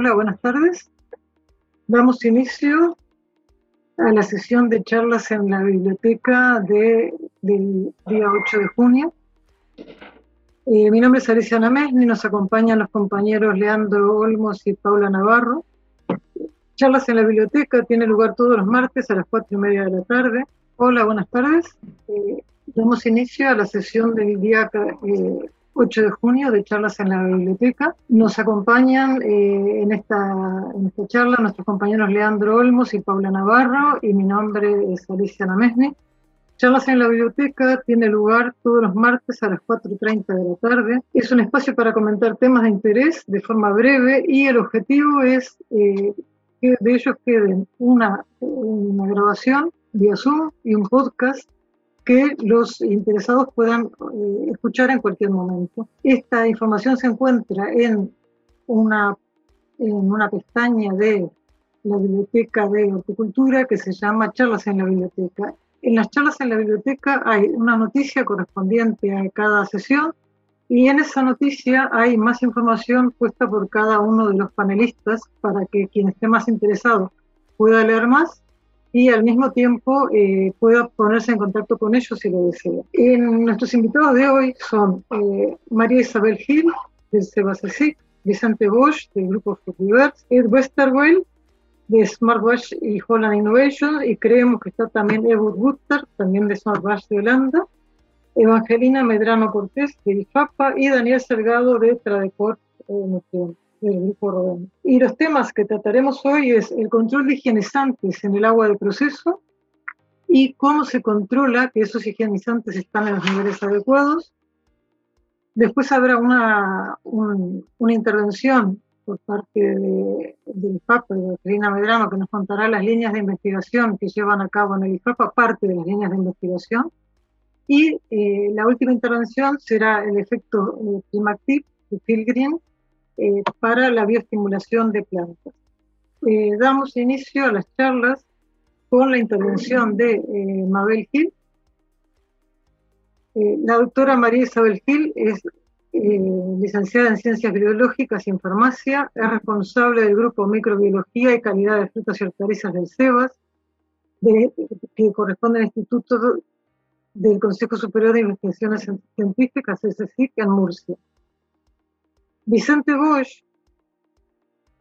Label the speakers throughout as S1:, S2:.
S1: Hola, buenas tardes. Damos inicio a la sesión de charlas en la biblioteca de, del día 8 de junio. Eh, mi nombre es Alicia Namesni, nos acompañan los compañeros Leandro Olmos y Paula Navarro. Charlas en la biblioteca tiene lugar todos los martes a las 4 y media de la tarde. Hola, buenas tardes. Eh, damos inicio a la sesión del día eh, 8 de junio de charlas en la biblioteca. Nos acompañan eh, en, esta, en esta charla nuestros compañeros Leandro Olmos y Paula Navarro y mi nombre es Alicia Namesni. Charlas en la biblioteca tiene lugar todos los martes a las 4.30 de la tarde. Es un espacio para comentar temas de interés de forma breve y el objetivo es eh, que de ellos queden una, una grabación vía Zoom y un podcast que los interesados puedan eh, escuchar en cualquier momento. Esta información se encuentra en una, en una pestaña de la Biblioteca de Horticultura que se llama Charlas en la Biblioteca. En las charlas en la biblioteca hay una noticia correspondiente a cada sesión y en esa noticia hay más información puesta por cada uno de los panelistas para que quien esté más interesado pueda leer más y al mismo tiempo eh, pueda ponerse en contacto con ellos si lo desea. Nuestros invitados de hoy son eh, María Isabel Gil, del CEBASESIC, Vicente Bosch, del grupo Fruitiverse, Ed Westerwell, de Smartwatch y Holland Innovation, y creemos que está también Edward Gutter, también de Smartwatch de Holanda, Evangelina Medrano Cortés, de IFAPA, y Daniel Salgado, de Tradeport eh, del grupo Y los temas que trataremos hoy es el control de higienizantes en el agua de proceso y cómo se controla que esos higienizantes están en los niveles adecuados. Después habrá una, una intervención por parte de, del IFAPA, de Karina Medrano, que nos contará las líneas de investigación que llevan a cabo en el IFAPA, parte de las líneas de investigación. Y eh, la última intervención será el efecto eh, Climactip de Phil Green, eh, para la bioestimulación de plantas. Eh, damos inicio a las charlas con la intervención de eh, Mabel Gil. la doctora María Isabel Gil es licenciada en Ciencias Biológicas y en Farmacia, es responsable del Grupo Microbiología y Calidad de Frutas y Hortalizas del CEBAS, que corresponde al Instituto del Consejo Superior de Investigaciones Científicas, SSIC, en Murcia. Vicente Bosch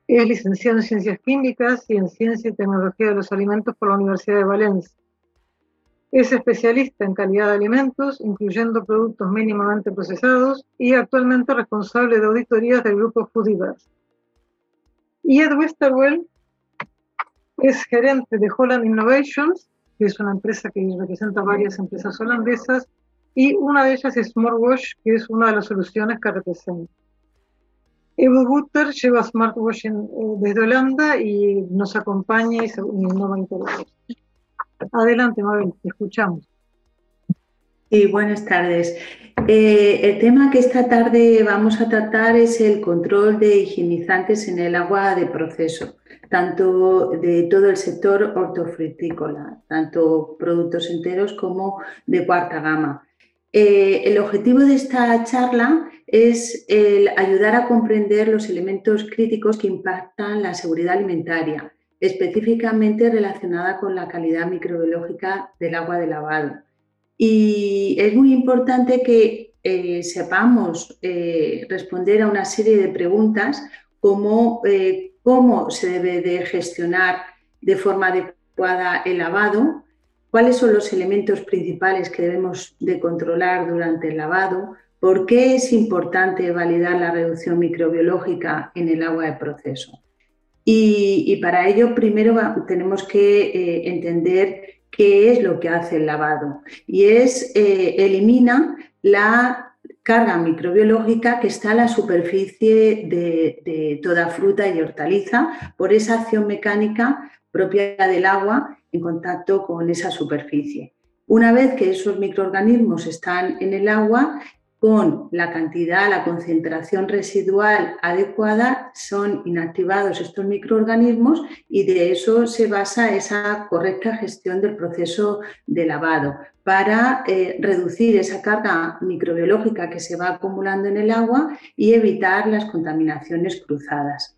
S1: es licenciado en Ciencias Químicas y en Ciencia y Tecnología de los Alimentos por la Universidad de Valencia. Es especialista en calidad de alimentos, incluyendo productos mínimamente procesados, y actualmente responsable de auditorías del grupo Foodiverse. Y Ed Westerwell es gerente de Holland Innovations, que es una empresa que representa varias empresas holandesas, y una de ellas es Smartwatch, que es una de las soluciones que representa. Evo Butter lleva smartwatching eh, desde Holanda y nos acompaña y, nos va a intervenir. Adelante, Mabel, te escuchamos.
S2: Sí, buenas tardes. Eh, el tema que esta tarde vamos a tratar es el control de higienizantes en el agua de proceso, tanto de todo el sector hortofrutícola, tanto productos enteros como de cuarta gama. Eh, el objetivo de esta charla es el ayudar a comprender los elementos críticos que impactan la seguridad alimentaria, específicamente relacionada con la calidad microbiológica del agua de lavado. Y es muy importante que eh, sepamos eh, responder a una serie de preguntas como cómo se debe de gestionar de forma adecuada el lavado, cuáles son los elementos principales que debemos de controlar durante el lavado, por qué es importante validar la reducción microbiológica en el agua de proceso. Y, para ello primero tenemos que eh, entender qué es lo que hace el lavado y es eh, elimina la carga microbiológica que está a la superficie de, de toda fruta y hortaliza por esa acción mecánica propia del agua en contacto con esa superficie. Una vez que esos microorganismos están en el agua, con la cantidad, la concentración residual adecuada, son inactivados estos microorganismos y de eso se basa esa correcta gestión del proceso de lavado para eh, reducir esa carga microbiológica que se va acumulando en el agua y evitar las contaminaciones cruzadas.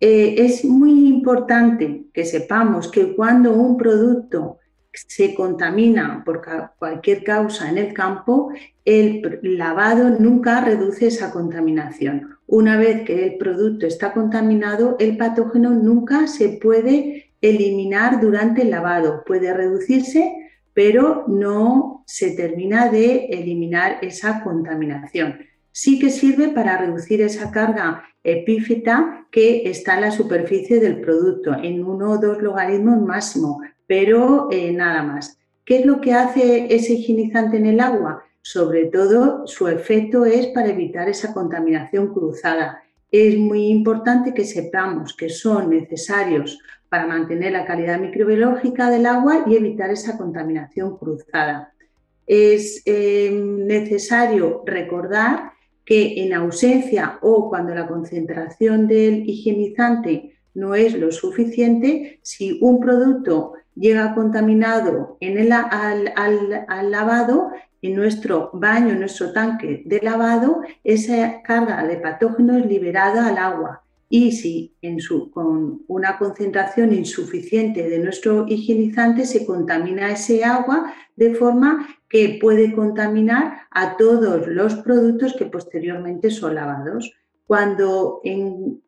S2: eh, es muy importante que sepamos que cuando un producto se contamina por cualquier causa en el campo, el lavado nunca reduce esa contaminación. Una vez que el producto está contaminado, el patógeno nunca se puede eliminar durante el lavado. Puede reducirse, pero no se termina de eliminar esa contaminación. Sí que sirve para reducir esa carga epífita que está en la superficie del producto, en uno o dos logaritmos máximo, pero eh, nada más. ¿Qué es lo que hace ese higienizante en el agua? Sobre todo, su efecto es para evitar esa contaminación cruzada. Es muy importante que sepamos que son necesarios para mantener la calidad microbiológica del agua y evitar esa contaminación cruzada. Es eh, necesario recordar que en ausencia o cuando la concentración del higienizante no es lo suficiente, si un producto llega contaminado en el, al, lavado, en nuestro baño, en nuestro tanque de lavado, esa carga de patógenos es liberada al agua. Y si en su, con una concentración insuficiente de nuestro higienizante se contamina ese agua de forma que puede contaminar a todos los productos que posteriormente son lavados. Cuando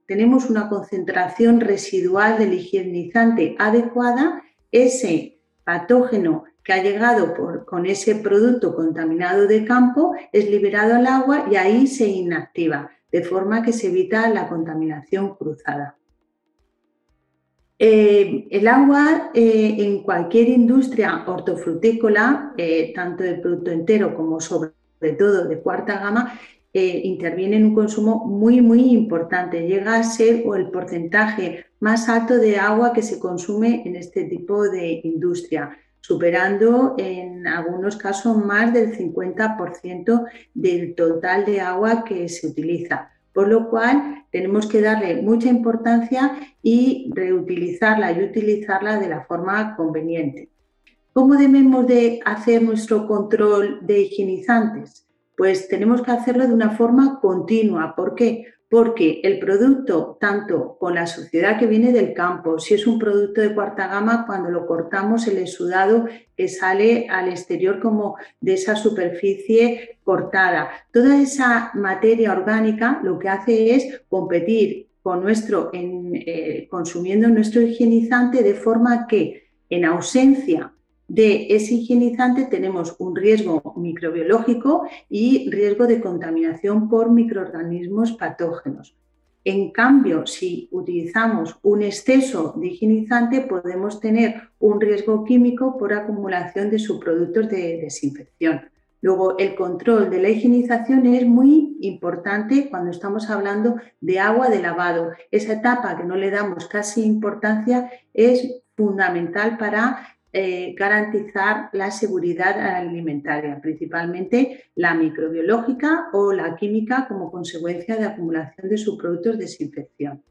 S2: tenemos una concentración residual del higienizante adecuada, ese patógeno que ha llegado con ese producto contaminado de campo es liberado al agua y ahí se inactiva, de forma que se evita la contaminación cruzada. Eh, el agua eh, en cualquier industria hortofrutícola, eh, tanto de producto entero como sobre todo de cuarta gama, interviene en un consumo muy, muy importante. Llega a ser el porcentaje más alto de agua que se consume en este tipo de industria, superando en algunos casos más del 50% del total de agua que se utiliza. Por lo cual tenemos que darle mucha importancia y reutilizarla y utilizarla de la forma conveniente. ¿Cómo debemos de hacer nuestro control de higienizantes? Pues tenemos que hacerlo de una forma continua. ¿Por qué? Porque el producto, tanto con la suciedad que viene del campo, si es un producto de cuarta gama, cuando lo cortamos, el exudado que sale al exterior como de esa superficie cortada. Toda esa materia orgánica lo que hace es competir con nuestro, eh, consumiendo nuestro higienizante de forma que en ausencia de ese higienizante tenemos un riesgo microbiológico y riesgo de contaminación por microorganismos patógenos. En cambio, si utilizamos un exceso de higienizante, podemos tener un riesgo químico por acumulación de subproductos de desinfección. Luego, el control de la higienización es muy importante cuando estamos hablando de agua de lavado. Esa etapa que no le damos casi importancia es fundamental para eh, garantizar la seguridad alimentaria, principalmente la microbiológica o la química como consecuencia de acumulación de subproductos de desinfección.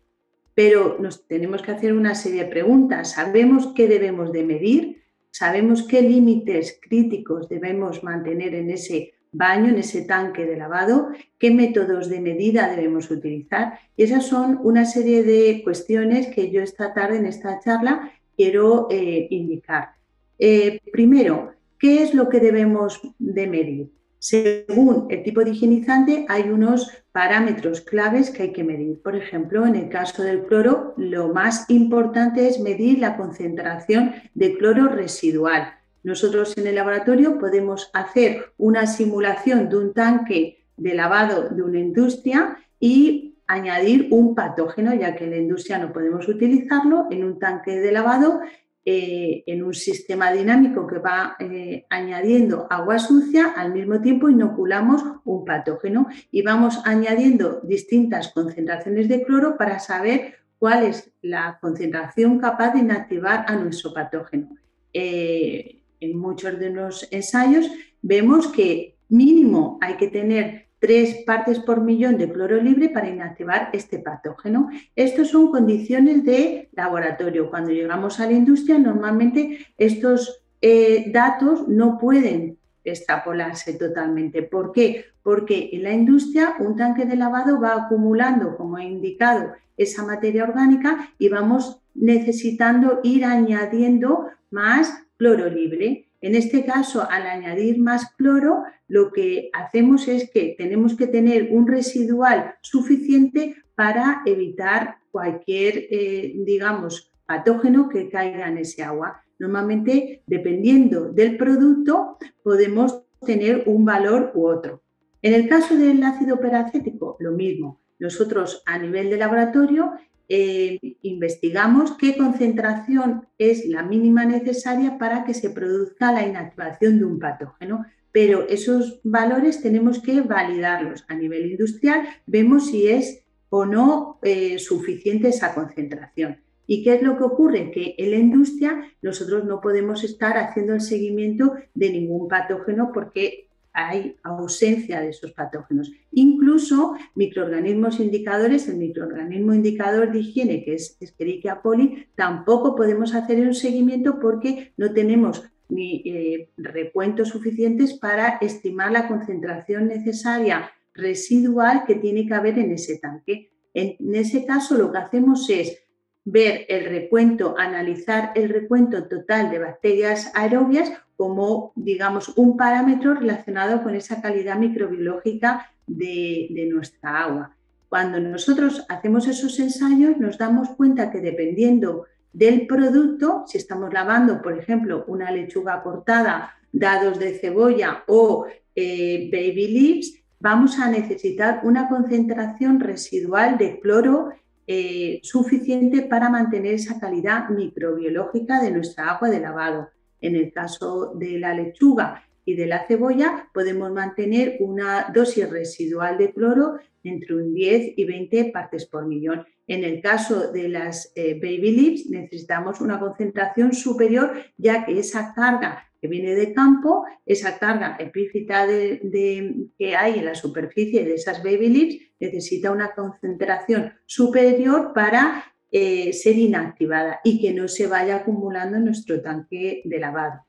S2: Pero nos tenemos que hacer una serie de preguntas. ¿Sabemos qué debemos de medir? ¿Sabemos qué límites críticos debemos mantener en ese baño, en ese tanque de lavado, qué métodos de medida debemos utilizar. Y esas son una serie de cuestiones que yo esta tarde en esta charla quiero eh, indicar. Eh, primero, ¿qué es lo que debemos de medir? Según el tipo de higienizante hay unos parámetros claves que hay que medir. Por ejemplo, en el caso del cloro, lo más importante es medir la concentración de cloro residual. Nosotros en el laboratorio podemos hacer una simulación de un tanque de lavado de una industria y añadir un patógeno, ya que en la industria no podemos utilizarlo, en un tanque de lavado, eh, en un sistema dinámico que va eh, añadiendo agua sucia, al mismo tiempo inoculamos un patógeno y vamos añadiendo distintas concentraciones de cloro para saber cuál es la concentración capaz de inactivar a nuestro patógeno. Eh, en muchos de los ensayos vemos que mínimo hay que tener tres partes por millón de cloro libre para inactivar este patógeno. Estas son condiciones de laboratorio. Cuando llegamos a la industria, normalmente estos eh, datos no pueden extrapolarse totalmente. ¿Por qué? Porque en la industria un tanque de lavado va acumulando, como he indicado, esa materia orgánica y vamos necesitando ir añadiendo más cloro libre. En este caso, al añadir más cloro, lo que hacemos es que tenemos que tener un residual suficiente para evitar cualquier, eh, digamos, patógeno que caiga en ese agua. Normalmente, dependiendo del producto, podemos tener un valor u otro. En el caso del ácido peracético, lo mismo. Nosotros a nivel de laboratorio eh, investigamos qué concentración es la mínima necesaria para que se produzca la inactivación de un patógeno. Pero esos valores tenemos que validarlos a nivel industrial, vemos si es o no eh, suficiente esa concentración. ¿Y qué es lo que ocurre? Que en la industria nosotros no podemos estar haciendo el seguimiento de ningún patógeno porque hay ausencia de esos patógenos. Incluso microorganismos indicadores, el microorganismo indicador de higiene, que es Escherichia coli, tampoco podemos hacer un seguimiento porque no tenemos ni eh, recuentos suficientes para estimar la concentración necesaria residual que tiene que haber en ese tanque. En ese caso, lo que hacemos es ver el recuento, analizar el recuento total de bacterias aerobias como, digamos, un parámetro relacionado con esa calidad microbiológica de, nuestra agua. Cuando nosotros hacemos esos ensayos, nos damos cuenta que dependiendo del producto, si estamos lavando, por ejemplo, una lechuga cortada, dados de cebolla o eh, baby leaves, vamos a necesitar una concentración residual de cloro eh, suficiente para mantener esa calidad microbiológica de nuestra agua de lavado. En el caso de la lechuga y de la cebolla, podemos mantener una dosis residual de cloro entre un 10 y 20 partes por millón. En el caso de las eh, baby leaves, necesitamos una concentración superior, ya que esa carga que viene de campo, esa carga epífita que hay en la superficie de esas baby leaves necesita una concentración superior para eh, ser inactivada y que no se vaya acumulando en nuestro tanque de lavado.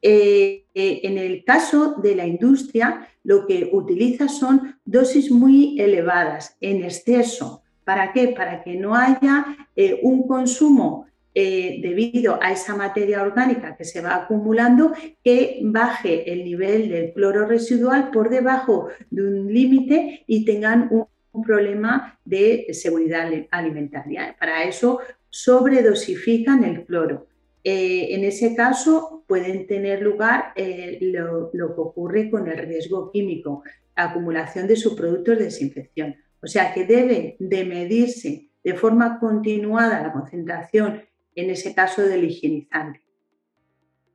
S2: Eh, eh, en el caso de la industria, lo que utiliza son dosis muy elevadas, en exceso. ¿Para qué? Para que no haya un consumo eh, debido a esa materia orgánica que se va acumulando, que baje el nivel del cloro residual por debajo de un límite y tengan un, problema de seguridad alimentaria. Para eso sobredosifican el cloro. Eh, en ese caso pueden tener lugar eh, lo, que ocurre con el riesgo químico, acumulación de subproductos de desinfección. O sea que debe de medirse de forma continuada la concentración en ese caso del higienizante.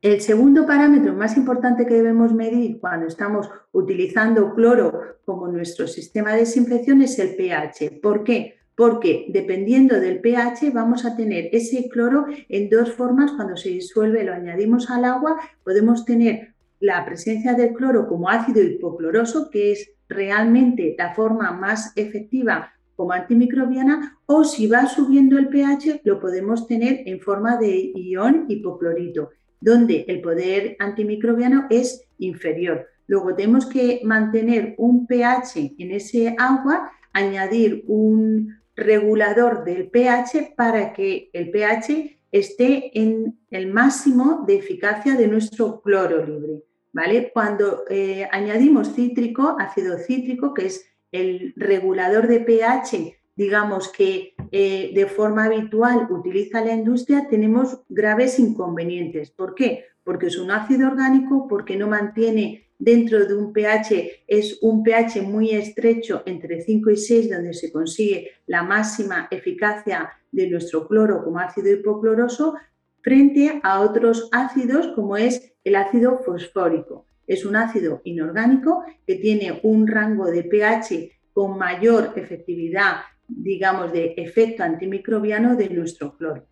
S2: El segundo parámetro más importante que debemos medir cuando estamos utilizando cloro como nuestro sistema de desinfección es el pH. ¿Por qué? Porque dependiendo del pH vamos a tener ese cloro en dos formas. Cuando se disuelve lo añadimos al agua, podemos tener la presencia del cloro como ácido hipocloroso, que es realmente la forma más efectiva como antimicrobiana o si va subiendo el pH lo podemos tener en forma de ion hipoclorito, donde el poder antimicrobiano es inferior. Luego tenemos que mantener un pH en ese agua, añadir un regulador del pH para que el pH esté en el máximo de eficacia de nuestro cloro libre. ¿vale? Cuando eh, añadimos cítrico, ácido cítrico, que es el regulador de pH, digamos que eh, de forma habitual utiliza la industria, tenemos graves inconvenientes. ¿Por qué? Porque es un ácido orgánico, porque no mantiene dentro de un pH, es un pH muy estrecho entre 5 y 6, donde se consigue la máxima eficacia de nuestro cloro como ácido hipocloroso, frente a otros ácidos como es el ácido fosfórico. Es un ácido inorgánico que tiene un rango de pH con mayor efectividad, digamos, de efecto antimicrobiano de nuestro cloro.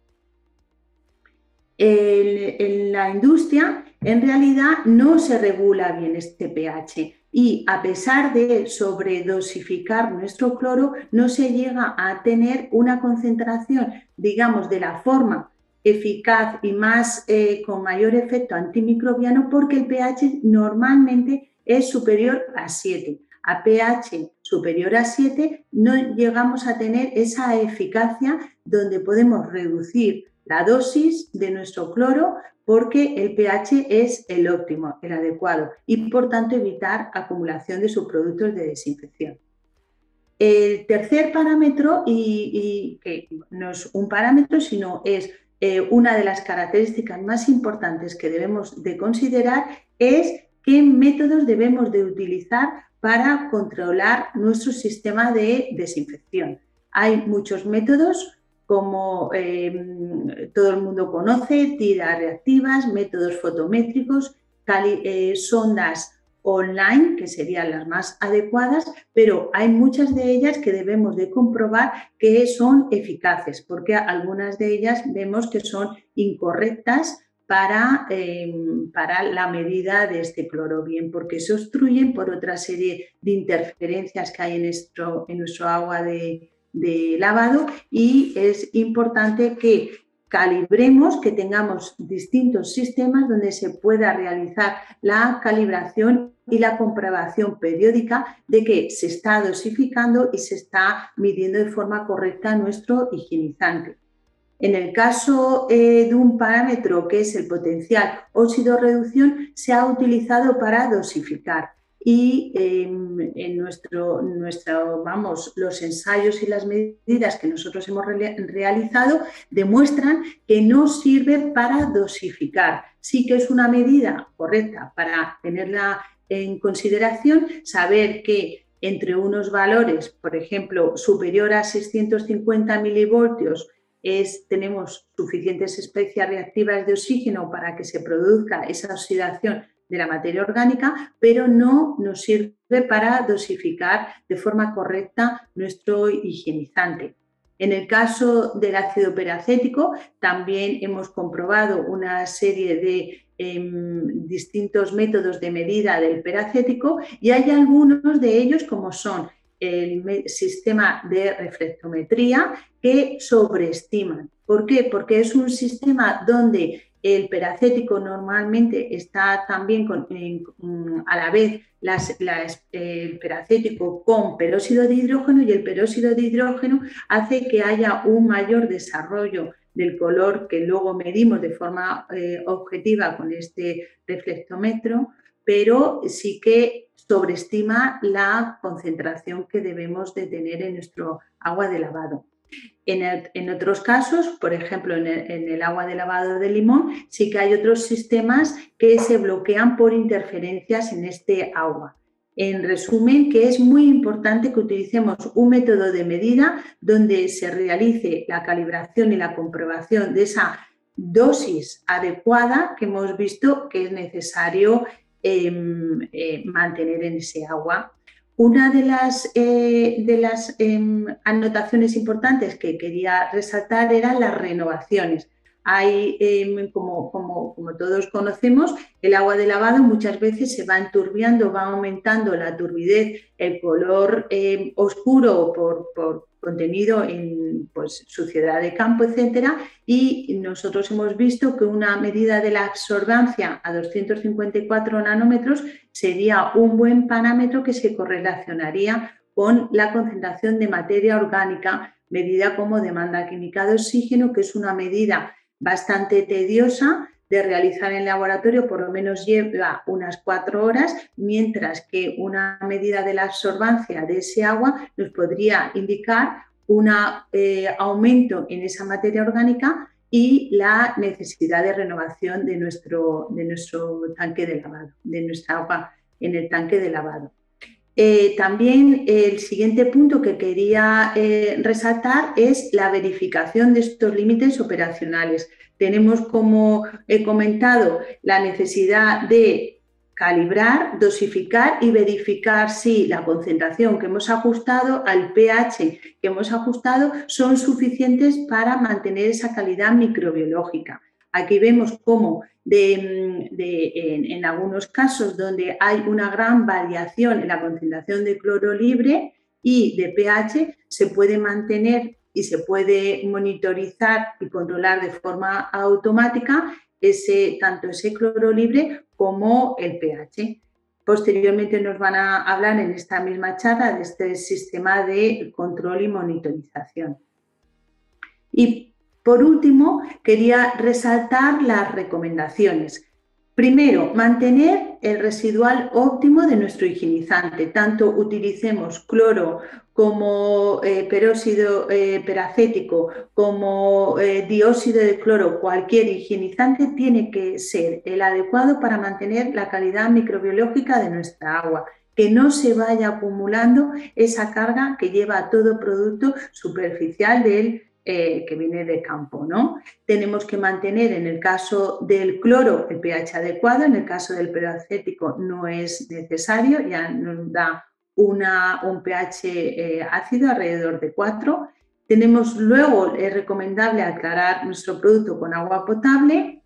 S2: En, la industria, en realidad, no se regula bien este pH y a pesar de sobredosificar nuestro cloro, no se llega a tener una concentración, digamos, de la forma eficaz y más eh, con mayor efecto antimicrobiano porque el pH normalmente es superior a 7. A pH superior a 7 no llegamos a tener esa eficacia donde podemos reducir la dosis de nuestro cloro porque el pH es el óptimo, el adecuado y por tanto evitar acumulación de subproductos de desinfección. El tercer parámetro, y, que no es un parámetro, sino es eh, una de las características más importantes que debemos de considerar, es qué métodos debemos de utilizar para controlar nuestro sistema de desinfección. Hay muchos métodos, como em, todo el mundo conoce, tiras reactivas, métodos fotométricos, eh, sondas online, que serían las más adecuadas, pero hay muchas de ellas que debemos de comprobar que son eficaces, porque algunas de ellas vemos que son incorrectas para, em, para la medida de este cloro, bien porque se obstruyen por otra serie de interferencias que hay en nuestro, en nuestro agua de, de lavado y es importante que calibremos, que tengamos distintos sistemas donde se pueda realizar la calibración y la comprobación periódica de que se está dosificando y se está midiendo de forma correcta nuestro higienizante. En el caso eh, de un parámetro que es el potencial óxido-reducción, se ha utilizado para dosificar y em, en nuestro, nuestro, vamos, los ensayos y las medidas que nosotros hemos realizado demuestran que no sirve para dosificar. Sí que es una medida correcta para tenerla en consideración, saber que entre unos valores, por ejemplo, superior a 650 milivoltios, es, tenemos suficientes especies reactivas de oxígeno para que se produzca esa oxidación de la materia orgánica, pero no nos sirve para dosificar de forma correcta nuestro higienizante. En el caso del ácido peracético, también hemos comprobado una serie de em, distintos métodos de medida del peracético y hay algunos de ellos como son el sistema de reflectometría que sobreestiman. ¿Por qué? Porque es un sistema donde el peracético normalmente está también a la vez el peracético con peróxido de hidrógeno y el peróxido de hidrógeno hace que haya un mayor desarrollo del color que luego medimos de forma eh, objetiva con este reflectómetro, pero sí que sobreestima la concentración que debemos de tener en nuestro agua de lavado. En, otros casos, por ejemplo, en el, agua de lavado de limón, sí que hay otros sistemas que se bloquean por interferencias en este agua. En resumen, que es muy importante que utilicemos un método de medida donde se realice la calibración y la comprobación de esa dosis adecuada que hemos visto que es necesario em, eh, mantener en ese agua una de las, eh, de las em, anotaciones importantes que quería resaltar eran las renovaciones. Hay, em, como, como, como, todos conocemos, el agua de lavado muchas veces se va enturbiando, va aumentando la turbidez, el color em, oscuro por, por, contenido en pues, suciedad de campo, etcétera, y nosotros hemos visto que una medida de la absorbancia a 254 nanómetros sería un buen parámetro que se correlacionaría con la concentración de materia orgánica medida como demanda química de oxígeno, que es una medida bastante tediosa de realizar en laboratorio, por lo menos lleva unas cuatro horas, mientras que una medida de la absorbancia de ese agua nos podría indicar un eh, aumento en esa materia orgánica y la necesidad de renovación de nuestro, de nuestro tanque de lavado, de nuestra agua en el tanque de lavado. Eh, también el siguiente punto que quería eh, resaltar es la verificación de estos límites operacionales tenemos, como he comentado, la necesidad de calibrar, dosificar y verificar si la concentración que hemos ajustado al pH que hemos ajustado son suficientes para mantener esa calidad microbiológica. Aquí vemos cómo en, en, algunos casos donde hay una gran variación en la concentración de cloro libre y de pH se puede mantener y se puede monitorizar y controlar de forma automática ese, tanto ese cloro libre como el pH. Posteriormente nos van a hablar en esta misma charla de este sistema de control y monitorización. Y por último, quería resaltar las recomendaciones. Primero, mantener el residual óptimo de nuestro higienizante. Tanto utilicemos cloro como eh, peróxido eh, peracético, como eh, dióxido de cloro, cualquier higienizante tiene que ser el adecuado para mantener la calidad microbiológica de nuestra agua que no se vaya acumulando esa carga que lleva todo producto superficial del eh, que viene de campo. ¿no? Tenemos que mantener en el caso del cloro el pH adecuado, en el caso del peracético no es necesario, ya nos da un pH eh, ácido alrededor de 4. Tenemos luego, es recomendable aclarar nuestro producto con agua potable,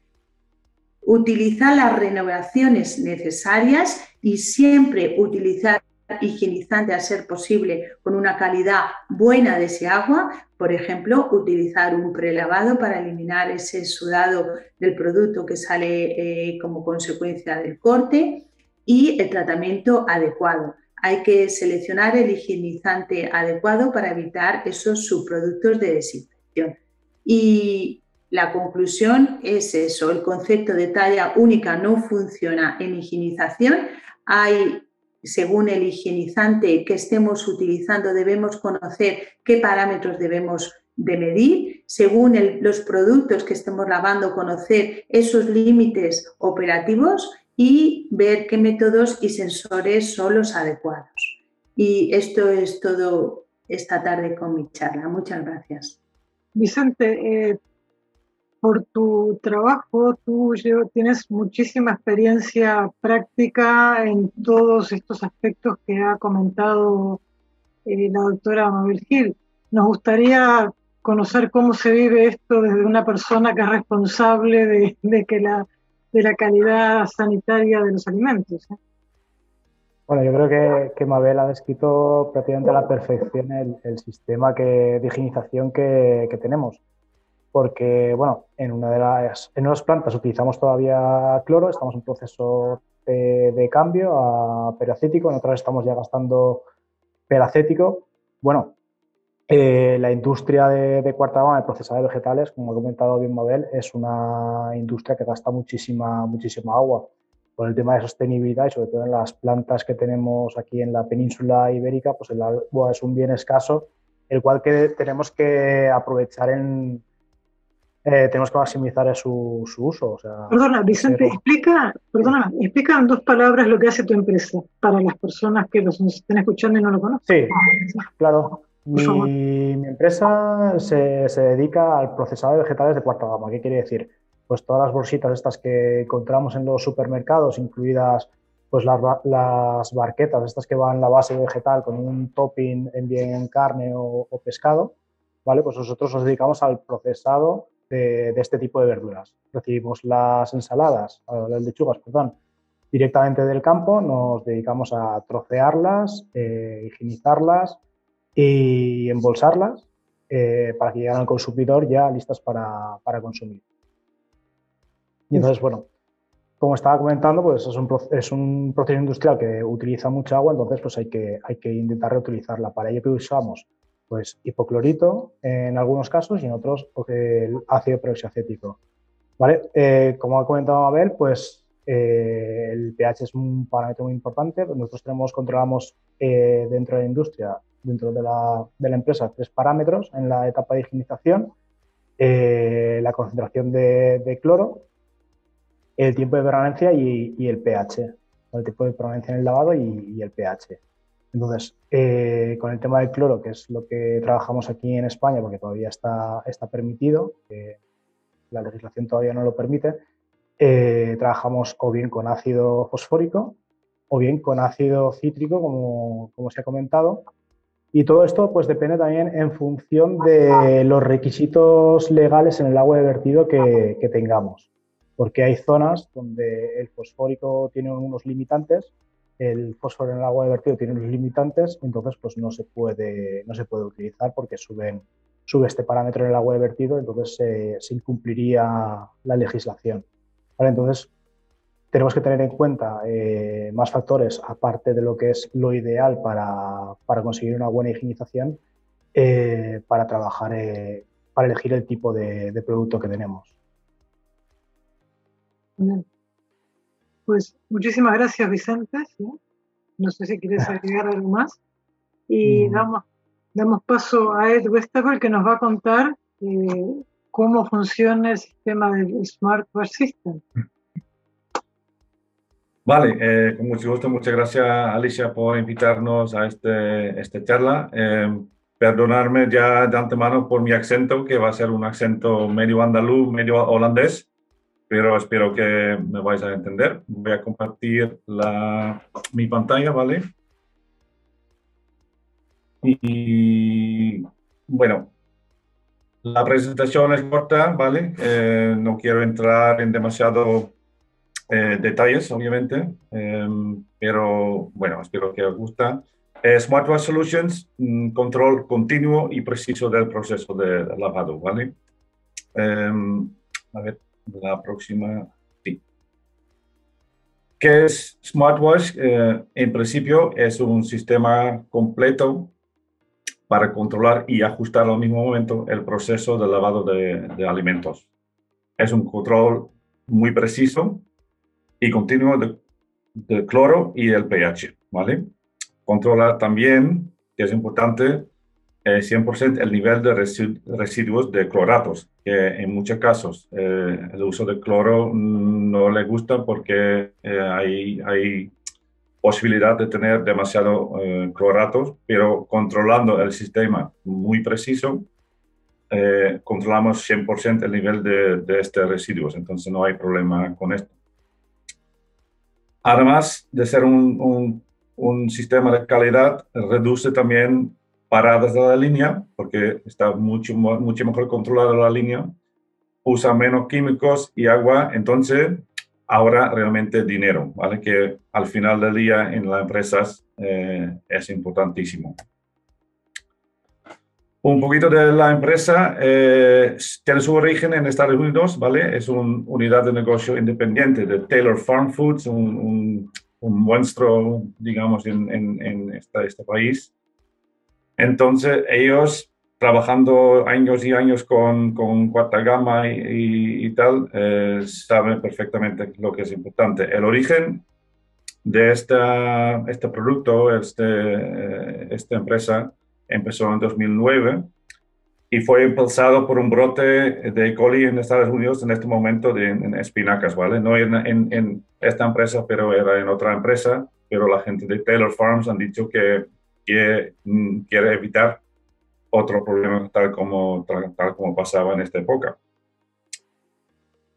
S2: utilizar las renovaciones necesarias y siempre utilizar higienizante a ser posible con una calidad buena de ese agua, por ejemplo, utilizar un prelavado para eliminar ese sudado del producto que sale eh, como consecuencia del corte y el tratamiento adecuado. Hay que seleccionar el higienizante adecuado para evitar esos subproductos de desinfección. Y la conclusión es eso, el concepto de talla única no funciona en higienización. Hay según el higienizante que estemos utilizando, debemos conocer qué parámetros debemos de medir, según los productos que estemos lavando, conocer esos límites operativos y ver qué métodos y sensores son los adecuados. Y esto es todo esta tarde con mi charla. Muchas gracias.
S1: Vicente, eh, por tu trabajo, tú tienes muchísima experiencia práctica en todos estos aspectos que ha comentado eh, la doctora Mabel Gil. Nos gustaría conocer cómo se vive esto desde una persona que es responsable de, que la, de la calidad sanitaria de los alimentos. ¿eh?
S3: Bueno, yo creo que, Mabel ha descrito prácticamente a la perfección el, sistema de higienización que tenemos porque, bueno, en una de las, en unas plantas utilizamos todavía cloro, estamos en proceso de, cambio a peracético, en otras estamos ya gastando peracético. Bueno, eh, la industria de, cuarta gama de procesado de vegetales, como ha comentado bien Mabel, es una industria que gasta muchísima, muchísima agua por el tema de sostenibilidad y sobre todo en las plantas que tenemos aquí en la península ibérica, pues el agua es un bien escaso, el cual que tenemos que aprovechar en, eh, tenemos que maximizar su, uso.
S1: perdona, Vicente, explica, perdona, explica en dos palabras lo que hace tu empresa para las personas que nos estén escuchando y no lo conocen.
S3: Sí, claro. Mi, empresa se, dedica al procesado de vegetales de cuarta gama. ¿Qué quiere decir? Pues todas las bolsitas estas que encontramos en los supermercados, incluidas pues las, barquetas, estas que van la base vegetal con un topping en bien carne o, o pescado, ¿vale? Pues nosotros nos dedicamos al procesado de, este tipo de verduras. Recibimos las ensaladas, las lechugas, perdón, directamente del campo, nos dedicamos a trocearlas, eh, higienizarlas y embolsarlas eh, para que lleguen al consumidor ya listas para, consumir. Y entonces, bueno, como estaba comentando, pues es un, es un, proceso industrial que utiliza mucha agua, entonces pues hay que, hay que intentar reutilizarla. Para ello que usamos pues hipoclorito en algunos casos y en otros el ácido peroxiacético. ¿Vale? Eh, como ha comentado Abel, pues eh, el pH es un parámetro muy importante. Nosotros tenemos, controlamos eh, dentro de la industria, dentro de la, de la, empresa, tres parámetros en la etapa de higienización. la concentración de, cloro, el tiempo de permanencia y, el pH. El tiempo de permanencia en el lavado y el pH. Entonces, eh, con el tema del cloro, que es lo que trabajamos aquí en España, porque todavía está, está permitido, la legislación todavía no lo permite, eh, trabajamos o bien con ácido fosfórico o bien con ácido cítrico, como, como, se ha comentado. Y todo esto pues depende también en función de los requisitos legales en el agua de vertido que, que tengamos, porque hay zonas donde el fosfórico tiene unos limitantes el fósforo en el agua de vertido tiene unos limitantes, entonces pues no se puede, no se puede utilizar porque suben, sube este parámetro en el agua de vertido, entonces se incumpliría la legislación. Entonces, tenemos que tener en cuenta eh, más factores aparte de lo que es lo ideal para, conseguir una buena higienización eh, para trabajar, eh, para elegir el tipo de, producto que tenemos.
S1: Pues muchísimas gracias, Vicente. No sé si quieres agregar algo más. Y mm. damos, damos paso a Ed Westerberg que nos va a contar cómo funciona el sistema del Smart System.
S4: Vale, eh, con mucho gusto. Muchas gracias, Alicia, por invitarnos a este, esta charla. Eh, perdonarme ya de antemano por mi acento, que va a ser un acento medio andaluz, medio holandés, pero espero que me vais a entender. Voy a compartir la, mi pantalla, ¿vale? Y bueno, la presentación es corta, ¿vale? Eh, no quiero entrar en demasiado eh, detalles, obviamente, em, pero bueno, espero que os guste. SmartWash Solutions, control continuo y preciso del proceso de lavado, ¿vale? Em, a ver, la próxima, sí. ¿Qué es SmartWash? Eh, en principio es un sistema completo para controlar y ajustar al mismo momento el proceso de lavado de, de alimentos. Es un control muy preciso y continuo de, cloro y el pH, ¿vale? Controla también, que es importante, 100% eh, el nivel de residuos de cloratos, que en muchos casos eh, el uso de cloro no le gusta porque eh, hay, hay posibilidad de tener demasiado cloratos, pero controlando el sistema muy preciso, controlamos 100% el nivel de, de estos residuos, entonces no hay problema con esto. Además de ser un, sistema de calidad, reduce también paradas de la línea, porque está mucho, mucho mejor controlada la línea, usa menos químicos y agua, entonces ahora realmente dinero, ¿vale? Que al final del día en las empresas eh, es importantísimo. Un poquito de la empresa eh, tiene su origen en Estados Unidos, ¿vale? Es una unidad de negocio independiente de Taylor Farm Foods, un, un, monstruo, digamos, en, en, este país. Entonces, ellos trabajando años y años con, con cuarta gama y, y, tal, eh, saben perfectamente lo que es importante. El origen de esta, este producto, este, eh, esta empresa, empezó en 2009 y fue impulsado por un brote de E. coli en Estados Unidos en este momento de, en espinacas, ¿vale? No en, en, esta empresa, pero era en otra empresa, pero la gente de Taylor Farms han dicho que, que mm, quiere evitar otro problema tal como, tal, como pasaba en esta época.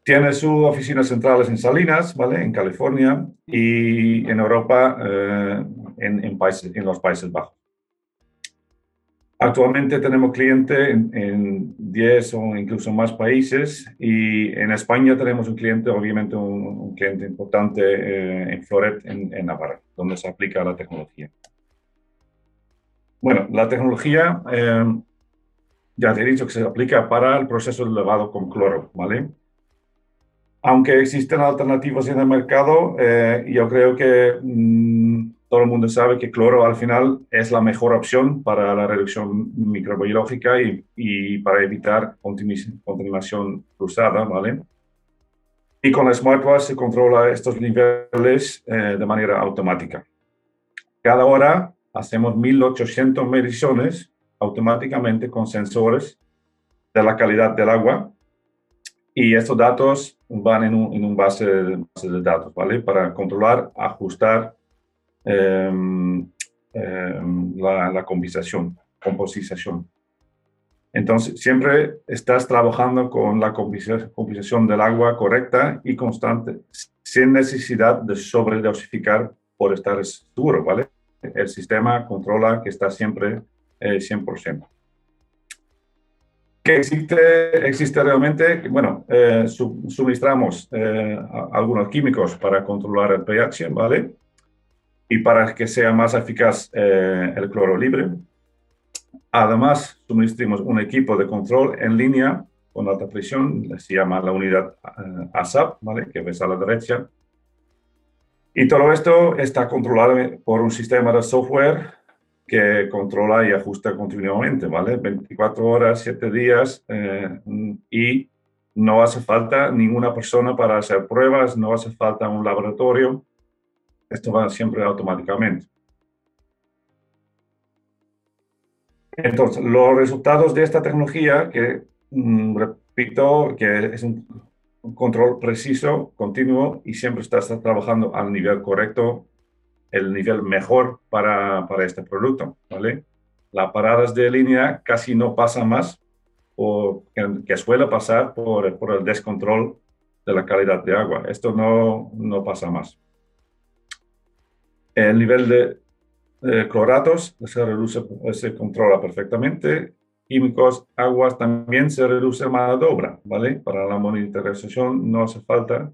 S4: Tiene sus oficinas centrales en Salinas, ¿vale? En California y en Europa, eh, en, en, países, en los Países Bajos. Actualmente tenemos clientes en, 10 o incluso más países y en España tenemos un cliente, obviamente un, cliente importante eh, en Floret, en, Navarra, donde se aplica la tecnología. Bueno, la tecnología, eh, ya te he dicho que se aplica para el proceso de lavado con cloro, ¿vale? Aunque existen alternativas en el mercado, eh, yo creo que... Mm, todo el mundo sabe que cloro al final es la mejor opción para la reducción microbiológica y, para evitar contaminación cruzada, ¿vale? Y con la smartwatch se controla estos niveles eh, de manera automática. Cada hora hacemos 1800 mediciones automáticamente con sensores de la calidad del agua y estos datos van en un, base, de, base de datos, ¿vale? Para controlar, ajustar Em, em, la, la composición. Entonces, siempre estás trabajando con la composición del agua correcta y constante, sin necesidad de sobredosificar por estar seguro, ¿vale? El sistema controla que está siempre 100%. Eh, ¿Qué existe, existe realmente? Bueno, eh, suministramos eh, algunos químicos para controlar el pH, ¿vale? y para que sea más eficaz eh, el cloro libre. Además, suministramos un equipo de control en línea con alta presión, se llama la unidad eh, ASAP, ¿vale? que ves a la derecha. Y todo esto está controlado por un sistema de software que controla y ajusta continuamente, ¿vale? 24 horas, 7 días eh, y no hace falta ninguna persona para hacer pruebas, no hace falta un laboratorio, esto va siempre automáticamente. Entonces, los resultados de esta tecnología, que mm, repito, que es un, control preciso, continuo y siempre estás trabajando al nivel correcto, el nivel mejor para, para este producto, ¿vale? Las paradas de línea casi no pasan más, o que, suele pasar por, por, el descontrol de la calidad de agua. Esto no, no pasa más. El nivel de eh, cloratos se reduce, se controla perfectamente. Químicos, aguas también se reduce mano de obra, ¿vale? Para la monitorización no hace falta.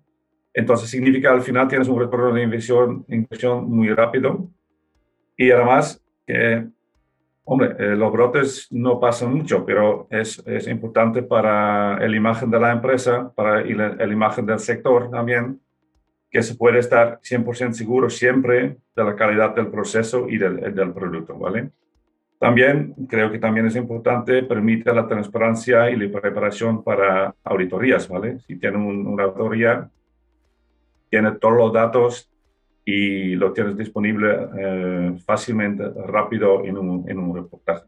S4: Entonces significa al final tienes un retorno de inversión, inversión muy rápido y además que, hombre, eh, los brotes no pasan mucho, pero es, es importante para la imagen de la empresa, para la imagen del sector también, que se puede estar 100% seguro siempre de la calidad del proceso y del, del, producto, ¿vale? También creo que también es importante, permite la transparencia y la preparación para auditorías, ¿vale? Si tienen una auditoría, tiene todos los datos y lo tienes disponible eh, fácilmente, rápido en un, en un reportaje.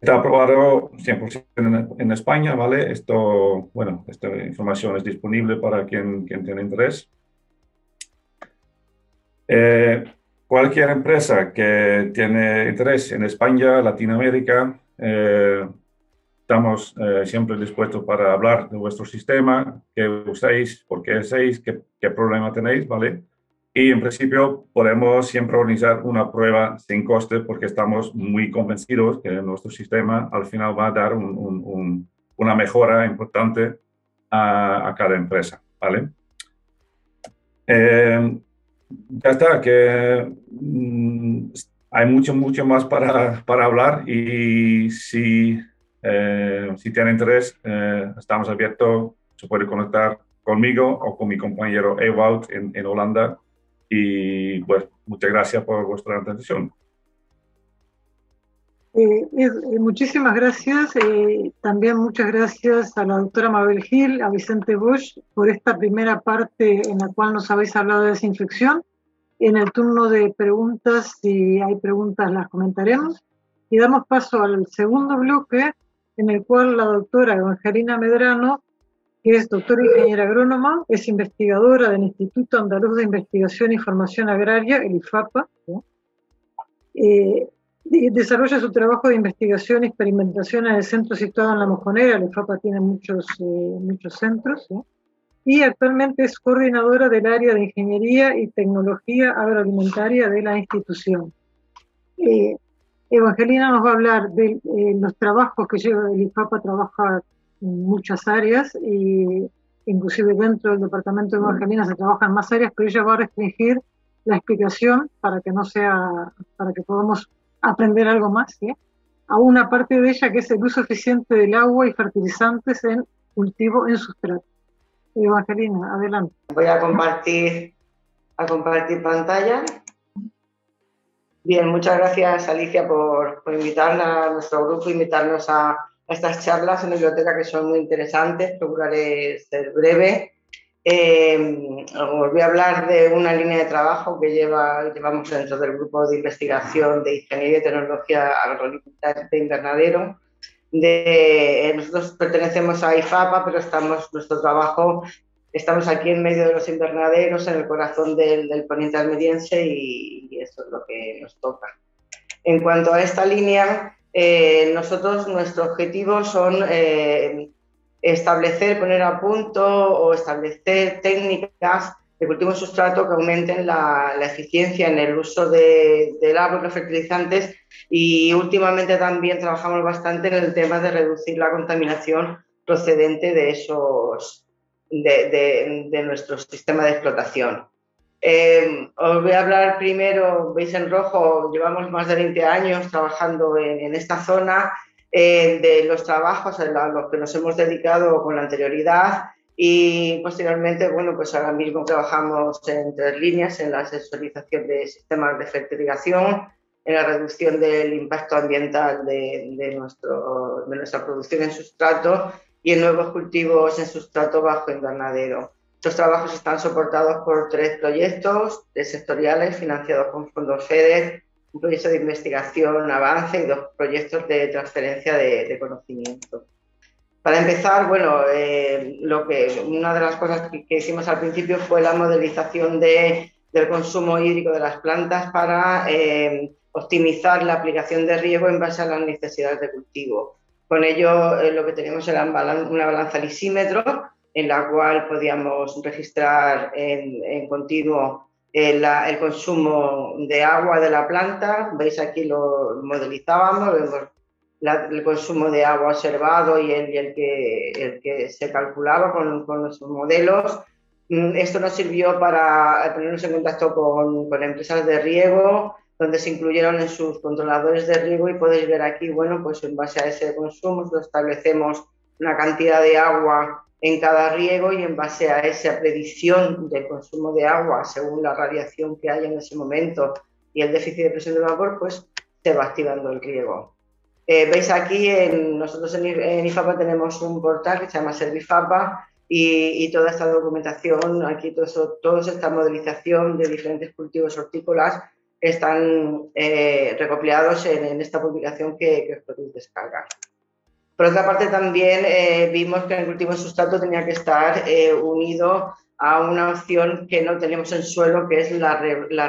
S4: Está aprobado 100% en, España, ¿vale? Esto, bueno, esta información es disponible para quien, quien tiene interés. Eh, cualquier empresa que tiene interés en España, Latinoamérica, eh, estamos eh, siempre dispuestos para hablar de vuestro sistema, qué usáis, por qué hacéis, qué, qué problema tenéis, ¿vale? Y en principio podemos siempre organizar una prueba sin coste porque estamos muy convencidos que nuestro sistema al final va a dar una mejora importante a, cada empresa. ¿vale? Eh, ya está, que mm, hay mucho, mucho más para, para hablar y si, eh, si tiene interés, eh, estamos abiertos, se puede conectar conmigo o con mi compañero Ewout en, en Holanda y pues muchas gracias por vuestra atención.
S1: Eh, eh, muchísimas gracias. Eh, también muchas gracias a la doctora Mabel Gil, a Vicente Bosch, por esta primera parte en la cual nos habéis hablado de desinfección. En el turno de preguntas, si hay preguntas, las comentaremos. Y damos paso al segundo bloque, en el cual la doctora Evangelina Medrano que es doctora ingeniera agrónoma, es investigadora del Instituto Andaluz de Investigación y Formación Agraria, el IFAPA. Desarrolla su trabajo de investigación y experimentación en el centro situado en La Mojonera, el IFAPA tiene muchos, eh, muchos centros, y actualmente es coordinadora del área de Ingeniería y Tecnología Agroalimentaria de la institución. Eh, Evangelina nos va a hablar de los trabajos que lleva el IFAPA, trabaja muchas áreas y inclusive dentro del departamento de Evangelina se trabajan más áreas, pero ella va a restringir la explicación para que no sea, para que podamos aprender algo más, a una parte de ella que es el uso eficiente del agua y fertilizantes en cultivo en sustrato. Evangelina, adelante.
S5: Voy a compartir, a compartir pantalla. Bien, muchas gracias Alicia por, por invitarnos a nuestro grupo, invitarnos a, estas charlas en la biblioteca que son muy interesantes, procuraré ser breve. Eh, os voy a hablar de una línea de trabajo que lleva, llevamos dentro del grupo de investigación de Ingeniería y Tecnología Agroalimentaria de Invernadero. De, eh, nosotros pertenecemos a IFAPA, pero estamos, nuestro trabajo, estamos aquí en medio de los invernaderos, en el corazón del, del poniente almeriense y, y eso es lo que nos toca. En cuanto a esta línea, eh, nosotros, nuestro objetivo son eh, establecer, poner a punto o establecer técnicas de cultivo en sustrato que aumenten la, eficiencia en el uso de, y los fertilizantes y últimamente también trabajamos bastante en el tema de reducir la contaminación procedente de esos de, de nuestro sistema de explotación. Eh, os voy a hablar primero, veis en rojo, llevamos más de 20 años trabajando en, esta zona, eh, de los trabajos a los que nos hemos dedicado con la anterioridad y posteriormente, bueno, pues ahora mismo trabajamos en tres líneas, en la asesorización de sistemas de fertilización, en la reducción del impacto ambiental de, nuestro, de nuestra producción en sustrato y en nuevos cultivos en sustrato bajo invernadero. Estos trabajos están soportados por tres proyectos sectoriales financiados con fondos FEDER, un proyecto de investigación, avance y dos proyectos de transferencia de, conocimiento. Para empezar, bueno, eh, lo que, una de las cosas que, hicimos al principio fue la modelización de, del consumo hídrico de las plantas para eh, optimizar la aplicación de riego en base a las necesidades de cultivo. Con ello, eh, lo que teníamos era una balanza lisímetro en la cual podíamos registrar en, continuo el, consumo de agua de la planta. Veis aquí lo modelizábamos, vemos el consumo de agua observado y el, que, el que, se calculaba con, con nuestros modelos. Mm, esto nos sirvió para ponernos en contacto con, con, empresas de riego, donde se incluyeron en sus controladores de riego y podéis ver aquí, bueno, pues en base a ese consumo establecemos una cantidad de agua en cada riego y en base a esa predicción del consumo de agua según la radiación que hay en ese momento y el déficit de presión de vapor, pues se va activando el riego. Eh, veis aquí, nosotros en, IFAPA tenemos un portal que se llama Servifapa y, y toda esta documentación, aquí todo toda esta modelización de diferentes cultivos hortícolas están eh, recopilados en, esta publicación que, que os podéis descargar. Por otra parte, también eh, vimos que el cultivo en sustrato tenía que estar eh, unido a una opción que no tenemos en suelo, que es la,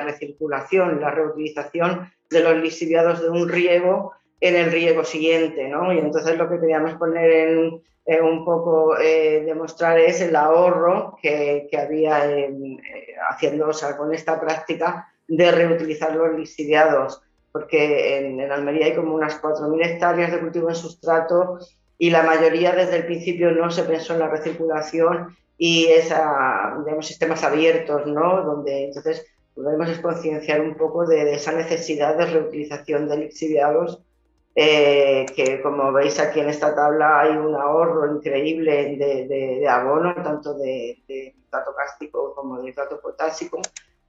S5: recirculación, la reutilización de los lisiviados de un riego en el riego siguiente. ¿no? Y entonces lo que queríamos poner en, un poco, eh, demostrar es el ahorro que, había haciendo, con esta práctica de reutilizar los lisiviados porque en, Almería hay como unas 4.000 hectáreas de cultivo en sustrato y la mayoría desde el principio no se pensó en la recirculación y esa, digamos, sistemas abiertos, ¿no? Donde entonces podemos concienciar un poco de, esa necesidad de reutilización de lixiviados, eh, que como veis aquí en esta tabla hay un ahorro increíble de, abono, tanto de, nitrato cástico como de nitrato potásico,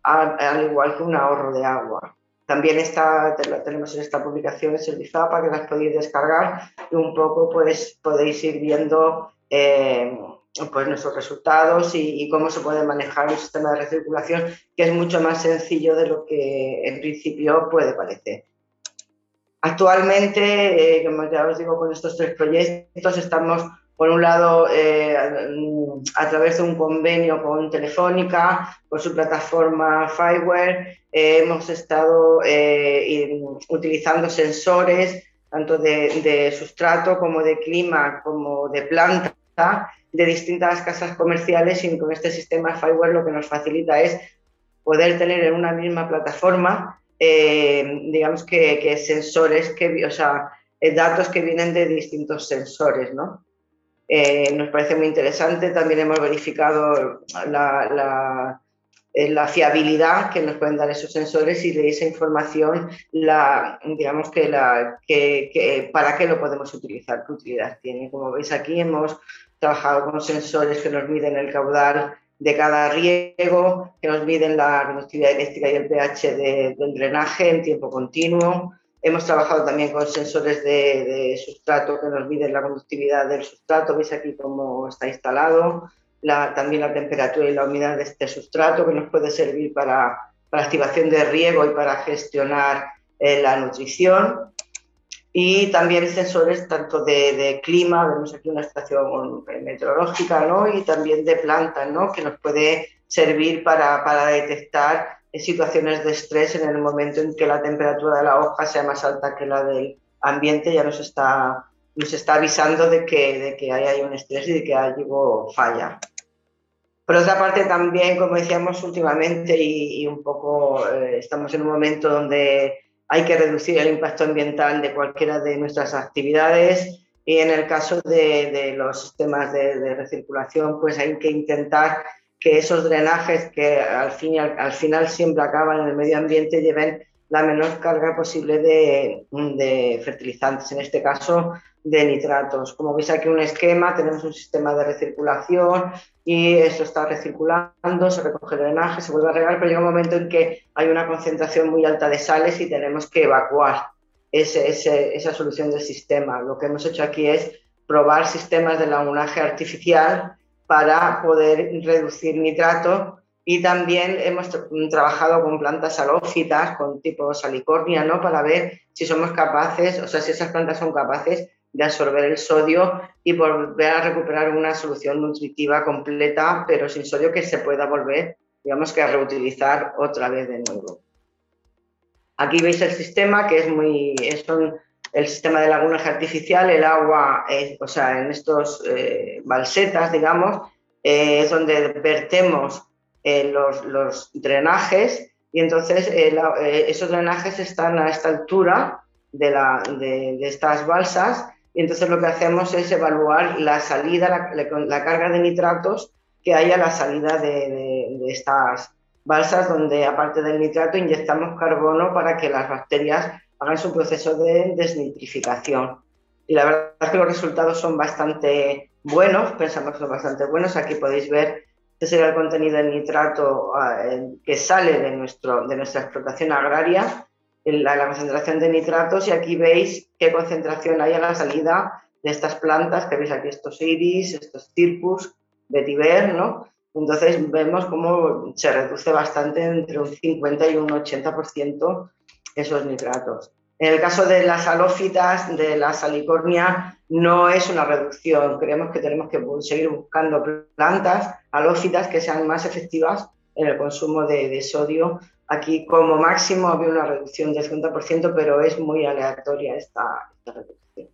S5: al igual que un ahorro de agua. También está, tenemos en esta publicación, es el BIFAPA, que las podéis descargar y un poco pues, podéis ir viendo eh, pues, nuestros resultados y, cómo se puede manejar un sistema de recirculación que es mucho más sencillo de lo que en principio puede parecer. Actualmente, eh, como ya os digo, con estos tres proyectos estamos por un lado, eh, a través de un convenio con Telefónica, con su plataforma Fireware, eh, hemos estado eh, utilizando sensores tanto de, sustrato como de clima, como de planta, de distintas casas comerciales y con este sistema Fireware lo que nos facilita es poder tener en una misma plataforma, digamos que, que, sensores, que, o sea, datos que vienen de distintos sensores, ¿no? Eh, nos parece muy interesante. También hemos verificado la, eh, la, fiabilidad que nos pueden dar esos sensores y de esa información, la, digamos que, la, que, para qué lo podemos utilizar, qué utilidad tiene. Como veis aquí hemos trabajado con sensores que nos miden el caudal de cada riego, que nos miden la conductividad eléctrica y el pH del drenaje en tiempo continuo, Hemos trabajado también con sensores de, sustrato que nos miden la conductividad del sustrato. Veis aquí cómo está instalado. también la temperatura y la humedad de este sustrato que nos puede servir para, activación de riego y para gestionar eh, la nutrición. Y también sensores tanto de, clima, vemos aquí una estación meteorológica, ¿no? y también de plantas, ¿no? que nos puede servir para detectar situaciones de estrés en el momento en que la temperatura de la hoja sea más alta que la del ambiente, ya nos está, nos está avisando de que, de que hay, un estrés y de que algo falla. Por otra parte, también, como decíamos últimamente, y, un poco eh, estamos en un momento donde hay que reducir el impacto ambiental de cualquiera de nuestras actividades y en el caso de, los sistemas de recirculación, pues hay que intentar que esos drenajes que al, fin al, final siempre acaban en el medio ambiente lleven la menor carga posible de, fertilizantes, en este caso de nitratos. Como veis aquí un esquema, tenemos un sistema de recirculación y esto está recirculando, se recoge el drenaje, se vuelve a regar, pero llega un momento en que hay una concentración muy alta de sales y tenemos que evacuar ese, esa solución del sistema. Lo que hemos hecho aquí es probar sistemas de lagunaje artificial para poder reducir nitrato y también hemos trabajado con plantas salófitas, con tipo salicornia, ¿no? Para ver si somos capaces, o sea, si esas plantas son capaces de absorber el sodio y volver a recuperar una solución nutritiva completa, pero sin sodio que se pueda volver, digamos que a reutilizar otra vez de nuevo. Aquí veis el sistema que es muy, el sistema de lagunaje artificial, el agua, o sea, en estos eh, balsetas, digamos, eh, es donde vertemos eh, los, drenajes y entonces esos drenajes están a esta altura de, la, de, estas balsas y entonces lo que hacemos es evaluar la salida, la, carga de nitratos que hay a la salida de, de estas balsas donde aparte del nitrato inyectamos carbono para que las bacterias hagan su proceso de desnitrificación. Y la verdad es que los resultados son bastante buenos, pensamos que son bastante buenos. Aquí podéis ver este sería el contenido de nitrato ah, que sale de, nuestro, de nuestra explotación agraria, la, la, concentración de nitratos, y aquí veis qué concentración hay a la salida de estas plantas, que veis aquí estos iris, estos circus, vetiver, ¿no? Entonces vemos cómo se reduce bastante entre un 50 y un 80% esos nitratos. En el caso de las halófitas, de la salicornia, no es una reducción. Creemos que tenemos que seguir buscando plantas halófitas que sean más efectivas en el consumo de, sodio. Aquí como máximo había una reducción del 50%, pero es muy aleatoria esta reducción.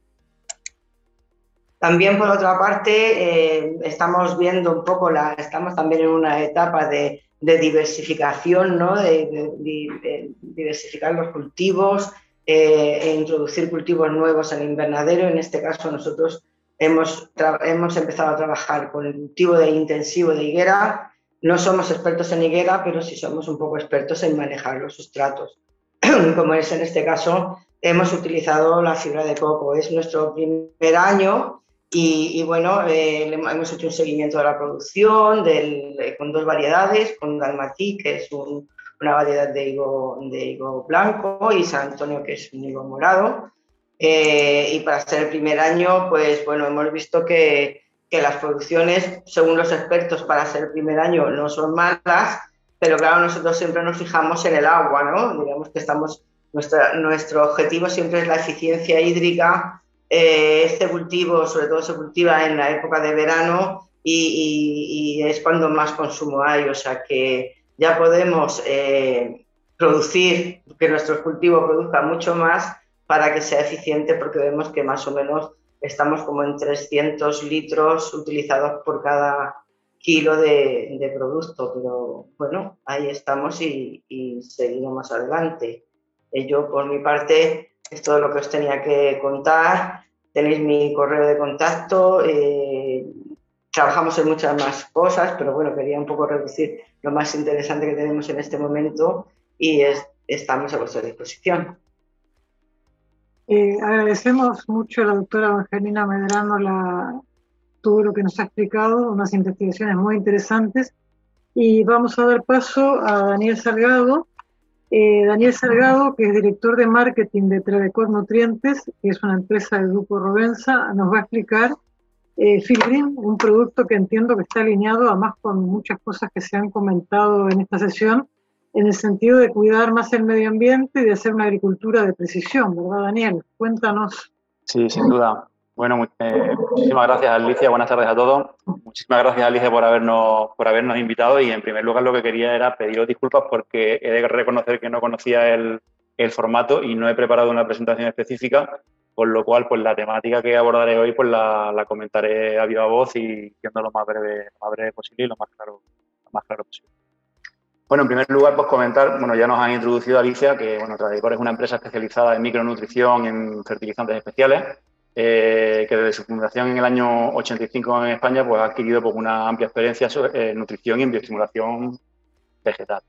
S5: También, por otra parte, eh, estamos viendo un poco, la, estamos también en una etapa de, diversificación, ¿no? de, diversificar los cultivos eh, e introducir cultivos nuevos en invernadero. En este caso, nosotros hemos, hemos empezado a trabajar con el cultivo de intensivo de higuera. No somos expertos en higuera, pero sí somos un poco expertos en manejar los sustratos. Como es en este caso, hemos utilizado la fibra de coco. Es nuestro primer año y, bueno, eh, hemos hecho un seguimiento de la producción del, eh, con dos variedades, con Dalmatí, que es una variedad de higo, de higo blanco, y San Antonio, que es un higo morado. Eh, y para ser el primer año, pues bueno, hemos visto que, que, las producciones, según los expertos, para ser el primer año no son malas, pero claro, nosotros siempre nos fijamos en el agua, ¿no? Digamos que estamos, nuestra, nuestro objetivo siempre es la eficiencia hídrica eh, este cultivo, sobre todo, se cultiva en la época de verano y, es cuando más consumo hay, o sea que ya podemos eh, producir, que nuestro cultivo produzca mucho más para que sea eficiente, porque vemos que más o menos estamos como en 300 litros utilizados por cada kilo de, producto, pero bueno, ahí estamos y, y seguimos más adelante. Eh, yo, por mi parte, es todo lo que os tenía que contar. Tenéis mi correo de contacto. Eh, trabajamos en muchas más cosas, pero bueno, quería un poco reducir lo más interesante que tenemos en este momento y estamos a vuestra disposición.
S1: Eh, agradecemos mucho a la doctora Evangelina Medrano la, todo lo que nos ha explicado, unas investigaciones muy interesantes. Y vamos a dar paso a Daniel Salgado, eh, Daniel Salgado, que es director de marketing de Tradecor Nutrientes, que es una empresa del grupo Rovensa, nos va a explicar eh, Filgrim, un producto que entiendo que está alineado además con muchas cosas que se han comentado en esta sesión, en el sentido de cuidar más el medio ambiente y de hacer una agricultura de precisión, ¿verdad, Daniel? Cuéntanos.
S6: Sí, sin duda. Bueno, eh, muchísimas gracias Alicia, buenas tardes a todos. Muchísimas gracias Alicia por habernos, por habernos invitado y en primer lugar lo que quería era pediros disculpas porque he de reconocer que no conocía el, formato y no he preparado una presentación específica, con lo cual pues la temática que abordaré hoy pues la, comentaré a viva voz y siendo lo más breve, más breve posible y lo más claro, lo más claro posible. Bueno, en primer lugar, pues comentar, bueno, ya nos han introducido Alicia, que bueno, Tradicor es una empresa especializada en micronutrición, en fertilizantes especiales eh, que desde su fundación en el año 85 en España pues, ha adquirido pues, una amplia experiencia en nutrición y en bioestimulación vegetal.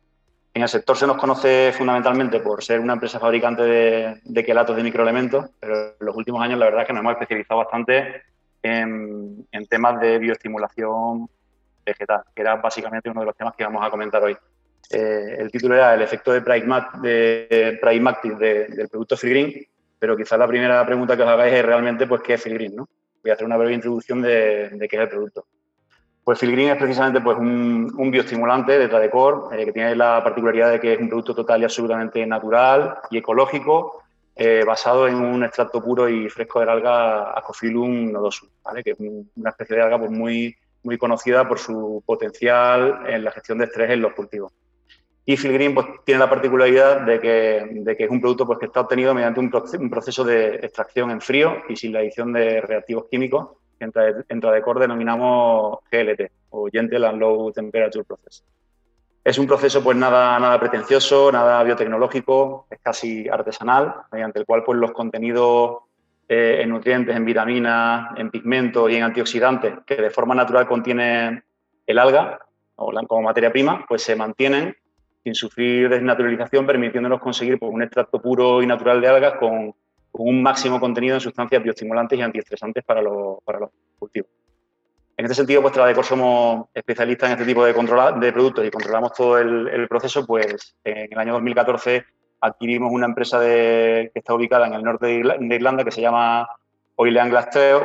S6: En el sector se nos conoce fundamentalmente por ser una empresa fabricante de, de quelatos de microelementos, pero en los últimos años la verdad es que nos hemos especializado bastante en, temas de bioestimulación vegetal, que era básicamente uno de los temas que vamos a comentar hoy. Eh, el título era el efecto de Pragmatic de, del producto Green, pero quizás la primera pregunta que os hagáis es realmente pues, qué es Green, ¿no? Voy a hacer una breve introducción de, de qué es el producto. Pues Filgreen es precisamente pues, un, bioestimulante de Tradecor eh, que tiene la particularidad de que es un producto total y absolutamente natural y ecológico, eh, basado en un extracto puro y fresco del alga Acophyllum nodosum, ¿vale? que es una especie de alga pues, muy, muy conocida por su potencial en la gestión de estrés en los cultivos. Y Filgreen pues, tiene la particularidad de que, que, es un producto pues, que está obtenido mediante un, proceso de extracción en frío y sin la adición de reactivos químicos en Tradecor denominamos GLT o Gentle and Low Temperature Process. Es un proceso pues nada, nada pretencioso, nada biotecnológico, es casi artesanal, mediante el cual pues los contenidos eh, en nutrientes, en vitaminas, en pigmentos y en antioxidantes que de forma natural contiene el alga o como materia prima, pues se mantienen sin sufrir desnaturalización, permitiéndonos conseguir pues, un extracto puro y natural de algas con un máximo contenido en sustancias bioestimulantes y antiestresantes para los, para los cultivos. En este sentido, pues Tradecor somos especialistas en este tipo de, de productos y controlamos todo el, proceso, pues en el año 2014 adquirimos una empresa que está ubicada en el norte de Irlanda que se llama Oil and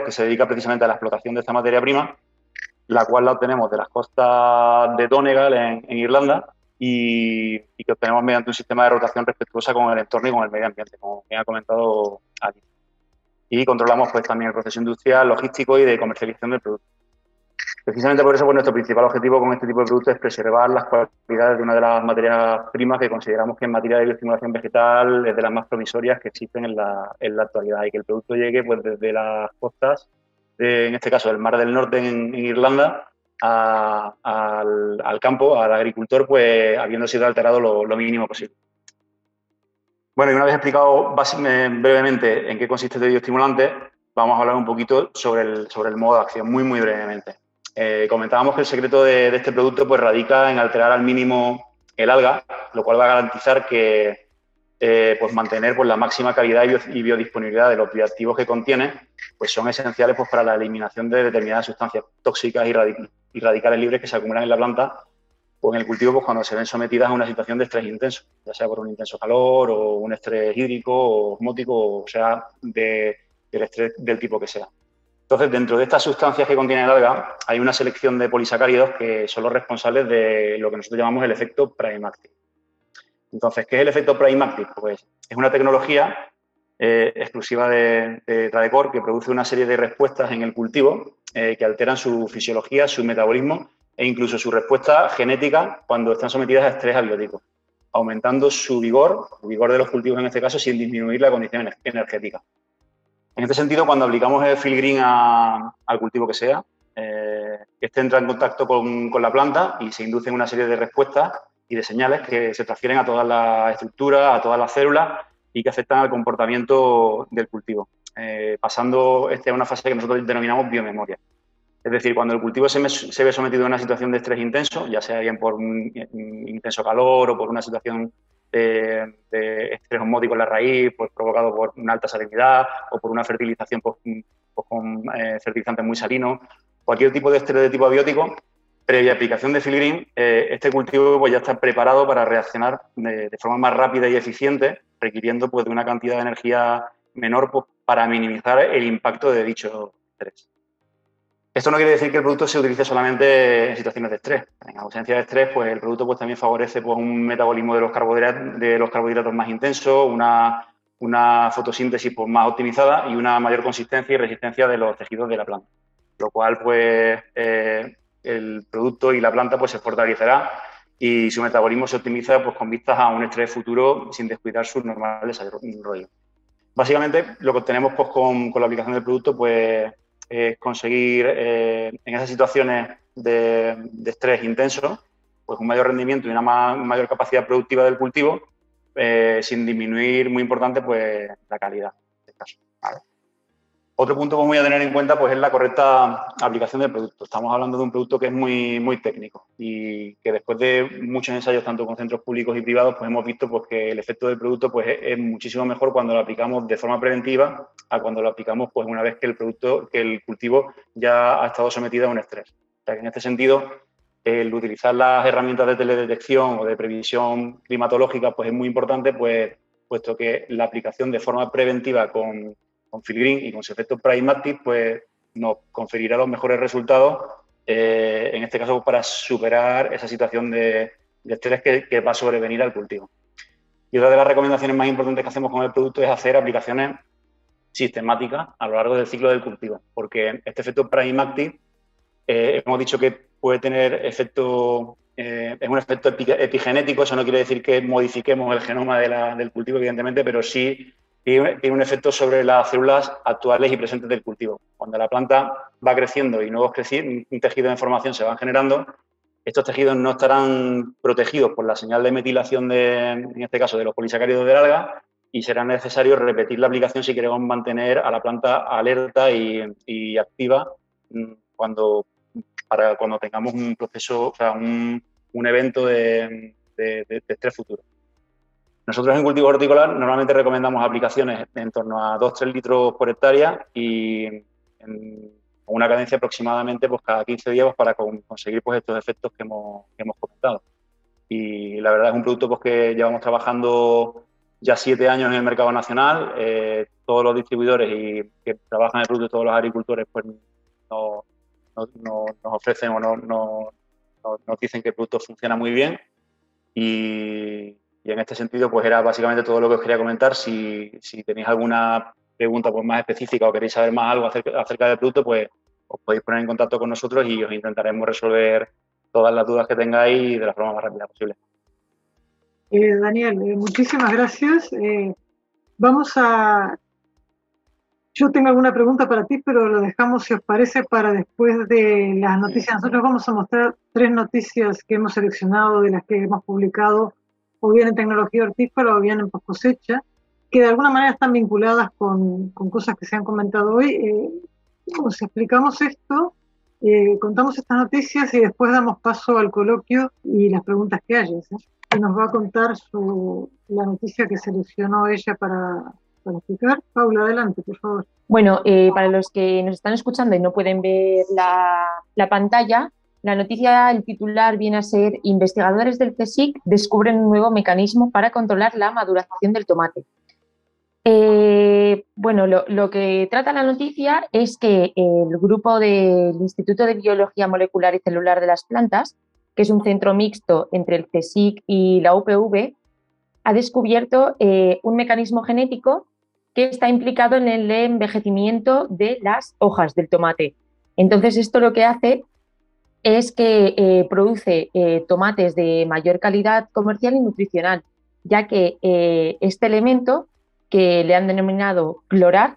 S6: que se dedica precisamente a la explotación de esta materia prima, la cual la obtenemos de las costas de Donegal en Irlanda y, que obtenemos mediante un sistema de rotación respetuosa con el entorno y con el medio ambiente, como bien ha comentado Ali. Y controlamos pues también el proceso industrial, logístico y de comercialización del producto. Precisamente por eso pues, nuestro principal objetivo con este tipo de productos es preservar las cualidades de una de las materias primas que consideramos que en materia de bioestimulación vegetal es de las más promisorias que existen en la, en la actualidad y que el producto llegue pues desde las costas, en este caso del Mar del Norte en Irlanda, al, campo, al agricultor, pues habiendo sido alterado lo, mínimo posible. Bueno, y una vez explicado brevemente en qué consiste este bioestimulante, vamos a hablar un poquito sobre el, sobre el modo de acción, muy, muy brevemente. Eh, comentábamos que el secreto de, este producto pues, radica en alterar al mínimo el alga, lo cual va a garantizar que eh, pues, mantener pues, la máxima calidad y, biodisponibilidad de los bioactivos que contiene, pues son esenciales pues, para la eliminación de determinadas sustancias tóxicas y, y radicales libres que se acumulan en la planta o en el cultivo pues, cuando se ven sometidas a una situación de estrés intenso, ya sea por un intenso calor o un estrés hídrico o osmótico, o sea, de, del estrés del tipo que sea. Entonces, dentro de estas sustancias que contiene el alga, hay una selección de polisacáridos que son los responsables de lo que nosotros llamamos el efecto Primactic. Entonces, ¿qué es el efecto Primactic? Pues es una tecnología eh, exclusiva de, de, Tradecor que produce una serie de respuestas en el cultivo eh, que alteran su fisiología, su metabolismo e incluso su respuesta genética cuando están sometidas a estrés abiótico, aumentando su vigor, el vigor de los cultivos en este caso, sin disminuir la condición energética. En este sentido, cuando aplicamos el filgreen al cultivo que sea, eh, este entra en contacto con, con la planta y se inducen una serie de respuestas y de señales que se transfieren a todas las estructuras, a todas las células y que afectan al comportamiento del cultivo, eh, pasando este a una fase que nosotros denominamos biomemoria. Es decir, cuando el cultivo se, ve sometido a una situación de estrés intenso, ya sea bien por un, intenso calor o por una situación de, estrés osmótico en la raíz, pues provocado por una alta salinidad o por una fertilización pues, pues con eh, fertilizantes muy salinos, cualquier tipo de estrés de tipo abiótico, previa aplicación de filgreen, eh, este cultivo pues, ya está preparado para reaccionar de, forma más rápida y eficiente requiriendo pues, de una cantidad de energía menor pues, para minimizar el impacto de dicho estrés. Esto no quiere decir que el producto se utilice solamente en situaciones de estrés. En ausencia de estrés, pues el producto pues, también favorece pues, un metabolismo de los carbohidratos, de los carbohidratos más intenso, una, una fotosíntesis pues, más optimizada y una mayor consistencia y resistencia de los tejidos de la planta. Lo cual, pues, eh, el producto y la planta pues, se fortalecerá y su metabolismo se optimiza pues, con vistas a un estrés futuro sin descuidar su normal desarrollo. Básicamente, lo que obtenemos pues, con, la aplicación del producto pues, es conseguir eh, en esas situaciones de, estrés intenso pues, un mayor rendimiento y una mayor capacidad productiva del cultivo eh, sin disminuir, muy importante, pues, la calidad. Este caso, otro punto que voy a tener en cuenta pues, es la correcta aplicación del producto. Estamos hablando de un producto que es muy, muy técnico y que después de muchos ensayos, tanto con centros públicos y privados, pues hemos visto pues, que el efecto del producto pues, es, muchísimo mejor cuando lo aplicamos de forma preventiva a cuando lo aplicamos pues, una vez que el producto, que el cultivo ya ha estado sometido a un estrés. O sea, que en este sentido, el utilizar las herramientas de teledetección o de previsión climatológica pues, es muy importante, pues, puesto que la aplicación de forma preventiva con con Filgreen y con su efecto Pragmatic, pues nos conferirá los mejores resultados, eh, en este caso para superar esa situación de, estrés que, va a sobrevenir al cultivo. Y otra de las recomendaciones más importantes que hacemos con el producto es hacer aplicaciones sistemáticas a lo largo del ciclo del cultivo, porque este efecto Pragmatic eh, hemos dicho que puede tener efecto, eh, es un efecto epigenético, eso no quiere decir que modifiquemos el genoma del cultivo, evidentemente, pero sí tiene, un efecto sobre las células actuales y presentes del cultivo. Cuando la planta va creciendo y nuevos un tejido de formación se van generando, estos tejidos no estarán protegidos por la señal de metilación, de, en este caso, de los polisacáridos del alga, y será necesario repetir la aplicación si queremos mantener a la planta alerta y, activa mm, cuando, para cuando tengamos un proceso, o sea, un, evento de estrés futuro. Nosotros en cultivo horticolar normalmente recomendamos aplicaciones en torno a 2-3 litros por hectárea y en una cadencia aproximadamente pues, cada 15 días pues, para conseguir pues, estos efectos que hemos, comentado. Y la verdad es un producto pues, que llevamos trabajando ya siete años en el mercado nacional. Eh, todos los distribuidores y que trabajan el producto, todos los agricultores, pues nos ofrecen o no, nos dicen que el producto funciona muy bien. Y, y en este sentido, pues era básicamente todo lo que os quería comentar. Si, tenéis alguna pregunta pues, más específica o queréis saber más algo acerca, del producto, pues os podéis poner en contacto con nosotros y os intentaremos resolver todas las dudas que tengáis de la forma más rápida posible.
S1: Eh, Daniel, eh, muchísimas gracias. Eh, vamos a... Yo tengo alguna pregunta para ti, pero lo dejamos, si os parece, para después de las noticias. Nosotros vamos a mostrar tres noticias que hemos seleccionado de las que hemos publicado o bien en tecnología hortícola o bien en post cosecha, que de alguna manera están vinculadas con, con cosas que se han comentado hoy. Eh, nos explicamos esto, eh, contamos estas noticias y después damos paso al coloquio y las preguntas que haya. Y nos va a contar su, la noticia que seleccionó ella para, para explicar. Paula, adelante, por favor.
S7: Bueno, eh, para los que nos están escuchando y no pueden ver la, la pantalla, la noticia, el titular viene a ser investigadores del CSIC descubren un nuevo mecanismo para controlar la maduración del tomate. Eh, bueno, lo, que trata la noticia es que el grupo del Instituto de Biología Molecular y Celular de las Plantas, que es un centro mixto entre el CSIC y la UPV, ha descubierto eh, un mecanismo genético que está implicado en el envejecimiento de las hojas del tomate. Entonces, esto lo que hace es que eh, produce eh, tomates de mayor calidad comercial y nutricional, ya que eh, este elemento, que le han denominado clorar,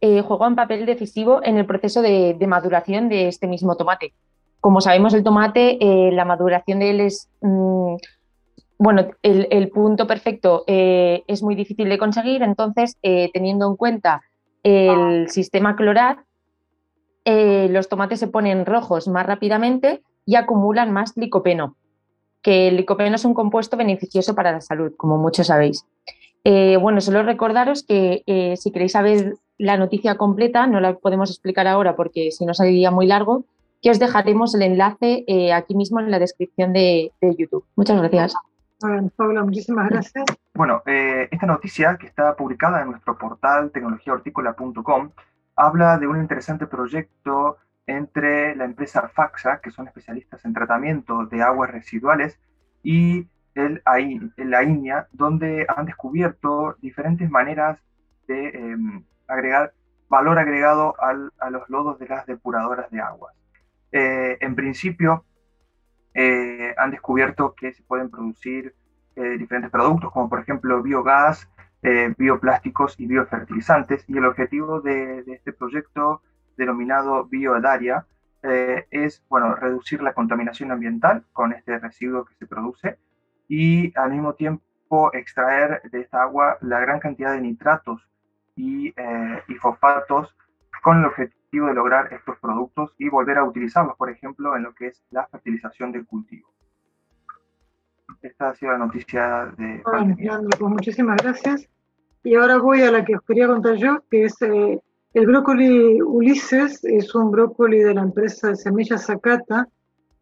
S7: juega un papel decisivo en el proceso de, maduración de este mismo tomate. Como sabemos, el tomate, la maduración de él es, mm, bueno, el, el, punto perfecto es muy difícil de conseguir, entonces, teniendo en cuenta el sistema clorar, eh, los tomates se ponen rojos más rápidamente y acumulan más licopeno, que el licopeno es un compuesto beneficioso para la salud, como muchos sabéis. Eh, bueno, solo recordaros que eh, si queréis saber la noticia completa, no la podemos explicar ahora porque si no sería muy largo, que os dejaremos el enlace aquí mismo en la descripción de, YouTube. Muchas gracias.
S1: Pablo, muchísimas gracias.
S8: Bueno, esta noticia que está publicada en nuestro portal tecnologiahortícola.com habla de un interesante proyecto entre la empresa Faxa, que son especialistas en tratamiento de aguas residuales, y el, la INIA, donde han descubierto diferentes maneras de em, agregar valor agregado a los lodos de las depuradoras de aguas. Eh, en principio, eh, han descubierto que se pueden producir eh, diferentes productos, como por ejemplo biogás, eh, bioplásticos y biofertilizantes. Y el objetivo de, este proyecto denominado Bioedaria eh, es bueno, reducir la contaminación ambiental con este residuo que se produce y al mismo tiempo extraer de esta agua la gran cantidad de nitratos y, eh, fosfatos con el objetivo de lograr estos productos y volver a utilizarlos, por ejemplo, en lo que es la fertilización del cultivo. Esta ha sido la noticia de...
S1: Bueno, pues muchísimas gracias. Y ahora voy a la que os quería contar yo, que es eh, el brócoli Ulises, es un brócoli de la empresa de semillas Zacata,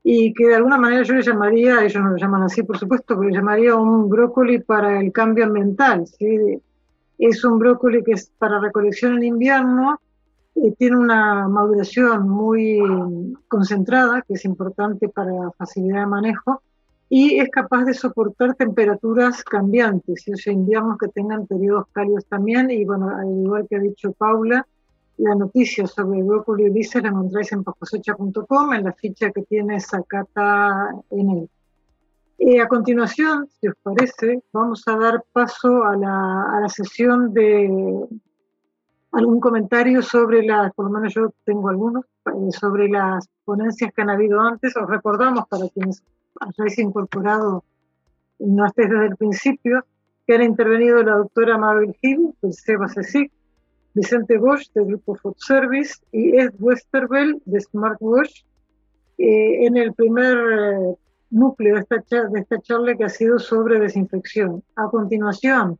S1: y que de alguna manera yo le llamaría, ellos no lo llaman así por supuesto, pero le llamaría un brócoli para el cambio ambiental. ¿sí? Es un brócoli que es para recolección en invierno, y tiene una maduración muy concentrada, que es importante para facilidad de manejo, y es capaz de soportar temperaturas cambiantes, o sea, inviernos que tengan periodos cálidos también, y bueno, al igual que ha dicho Paula, la noticia sobre el brócoli Ulises la encontráis en poscosecha.com, en la ficha que tiene Zacata en él. Eh, a continuación, si os parece, vamos a dar paso a la, a la sesión de algún comentario sobre las, por lo menos yo tengo algunos, eh, sobre las ponencias que han habido antes. Os recordamos para quienes habéis incorporado no estés desde el principio, que han intervenido la doctora Mabel Hill, del SEBA Vicente Bosch, del Grupo Food Service, y Ed Westerveld, de Smartwatch, eh, en el primer eh, núcleo de esta, de esta charla que ha sido sobre desinfección. A continuación,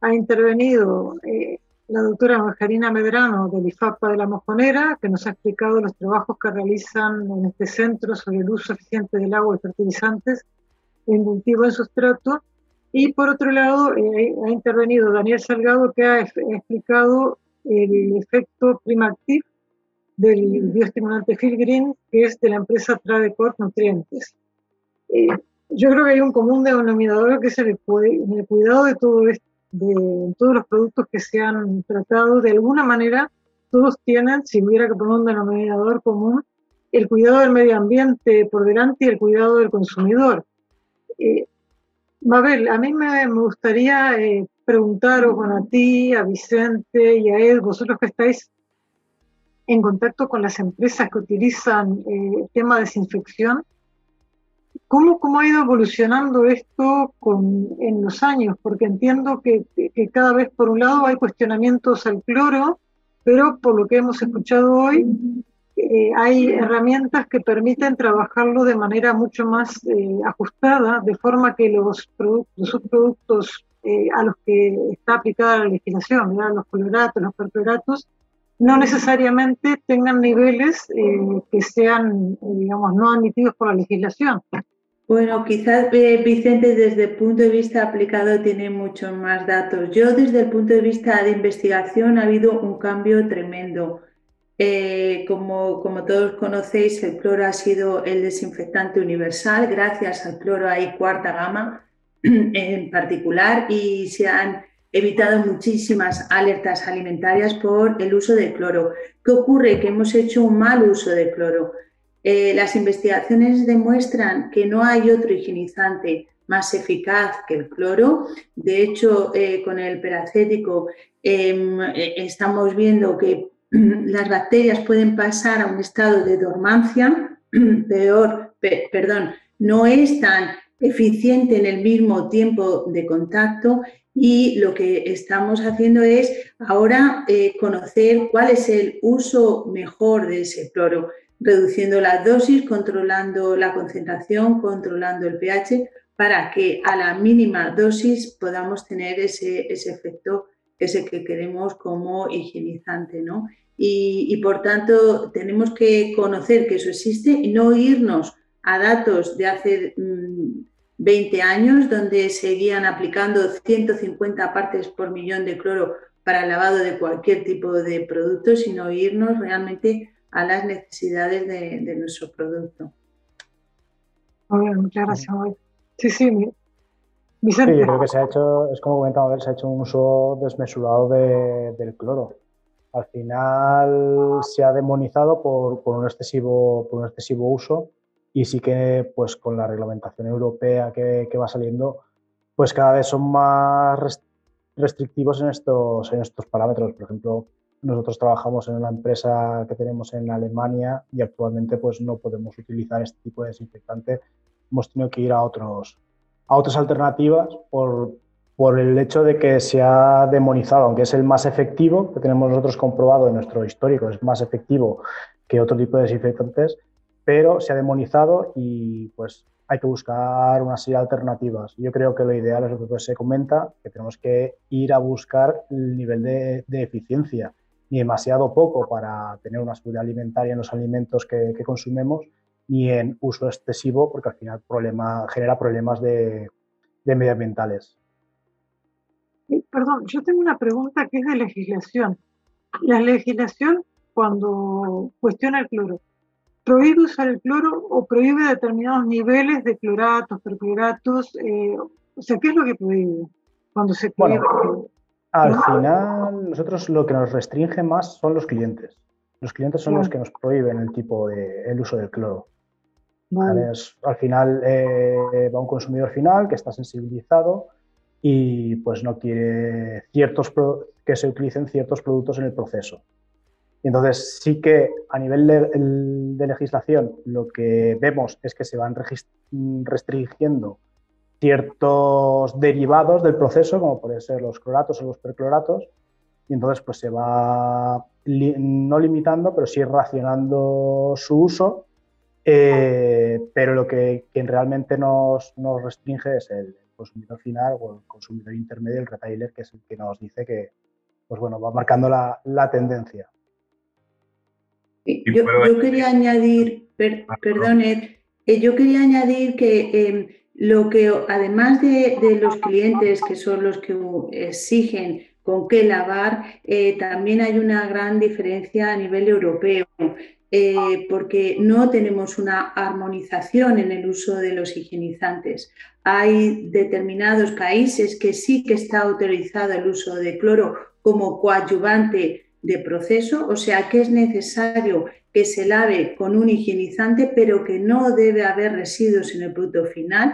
S1: ha intervenido eh, la doctora Margarina Medrano del IFAPA de la Mojonera, que nos ha explicado los trabajos que realizan en este centro sobre el uso eficiente del agua y fertilizantes en cultivo en sustrato. Y por otro lado, eh, ha intervenido Daniel Salgado, que ha, explicado el efecto Primactiv del bioestimulante Green, que es de la empresa Tradecor Nutrientes. Eh, yo creo que hay un común denominador que es el, el cuidado de todo esto de todos los productos que se han tratado, de alguna manera, todos tienen, si hubiera que poner un denominador común, el cuidado del medio ambiente por delante y el cuidado del consumidor. Eh, Mabel, a mí me, gustaría eh, preguntaros, bueno, a ti, a Vicente y a Ed, vosotros que estáis en contacto con las empresas que utilizan eh, el tema de desinfección, ¿Cómo, ¿Cómo ha ido evolucionando esto con, en los años? Porque entiendo que, cada vez, por un lado, hay cuestionamientos al cloro, pero por lo que hemos escuchado hoy, eh, hay herramientas que permiten trabajarlo de manera mucho más eh, ajustada, de forma que los, los subproductos eh, a los que está aplicada la legislación, los coloratos, los percloratos, no necesariamente tengan niveles que sean, digamos, no admitidos por la legislación.
S2: Bueno, quizás eh, Vicente desde el punto de vista aplicado tiene muchos más datos. Yo desde el punto de vista de investigación ha habido un cambio tremendo. Eh, como, como, todos conocéis, el cloro ha sido el desinfectante universal. Gracias al cloro hay cuarta gama en particular y se han evitado muchísimas alertas alimentarias por el uso de cloro. ¿Qué ocurre? Que hemos hecho un mal uso de cloro. Eh, las investigaciones demuestran que no hay otro higienizante más eficaz que el cloro. De hecho, eh, con el peracético em, eh, estamos viendo que las bacterias pueden pasar a un estado de dormancia, peor, perdón, no es tan eficiente en el mismo tiempo de contacto y lo que estamos haciendo es ahora conocer cuál es el uso mejor de ese cloro reduciendo la dosis, controlando la concentración, controlando el pH, para que a la mínima dosis podamos tener ese, ese efecto ese que queremos como higienizante, ¿no? Y, por tanto tenemos que conocer que eso existe y no irnos a datos de hace 20 mm, años donde seguían aplicando 150 partes por millón de cloro para el lavado de cualquier tipo de producto, sino irnos realmente a las necesidades de, nuestro producto.
S1: Muy bien, muchas gracias. Sí, sí,
S3: Vicente. Sí, yo creo que se ha hecho, es como comentaba, se ha hecho un uso desmesurado del cloro. Al final se ha demonizado por, un excesivo, por un excesivo uso y sí que pues con la reglamentación europea que, que va saliendo, pues cada vez son más restrictivos en estos, en estos parámetros. Por ejemplo, nosotros trabajamos en una empresa que tenemos en Alemania y actualmente pues no podemos utilizar este tipo de desinfectante. Hemos tenido que ir a, otros, a otras alternativas por, por el hecho de que se ha demonizado, aunque es el más efectivo, que tenemos nosotros comprobado en nuestro histórico, es más efectivo que otro tipo de desinfectantes, pero se ha demonizado y pues hay que buscar una serie de alternativas. Yo creo que lo ideal es lo que se comenta, que tenemos que ir a buscar el nivel de, eficiencia, ni demasiado poco para tener una seguridad alimentaria en los alimentos que, consumimos, ni en uso excesivo, porque al final problema, genera problemas de, de medioambientales.
S1: Perdón, yo tengo una pregunta que es de legislación. La legislación, cuando cuestiona el cloro, ¿prohíbe usar el cloro o prohíbe determinados niveles de cloratos, percloratos? Eh, o sea, ¿qué es lo que prohíbe cuando se prohíbe?
S3: al final, nosotros lo que nos restringe más son los clientes. Los clientes son los que nos prohíben el tipo de el uso del cloro. al final eh, va un consumidor final que está sensibilizado y pues no quiere ciertos que se utilicen ciertos productos en el proceso. Entonces sí que a nivel de, legislación lo que vemos es que se van restringiendo ciertos derivados del proceso, como pueden ser los cloratos o los percloratos, y entonces pues se va no limitando, pero sí racionando su uso, eh, pero lo que realmente nos, nos restringe es el, consumidor final o el consumidor intermedio, el retailer, que es el que nos dice que, pues bueno, va marcando la, la tendencia.
S2: Yo, yo, quería añadir, ah, perdón, Ed, eh, yo quería añadir que em, lo que, además de, de, los clientes, que son los que exigen con qué lavar, eh, también hay una gran diferencia a nivel europeo. Eh, porque no tenemos una armonización en el uso de los higienizantes. Hay determinados países que sí que está autorizado el uso de cloro como coadyuvante de proceso, o sea que es necesario que se lave con un higienizante, pero que no debe haber residuos en el producto final,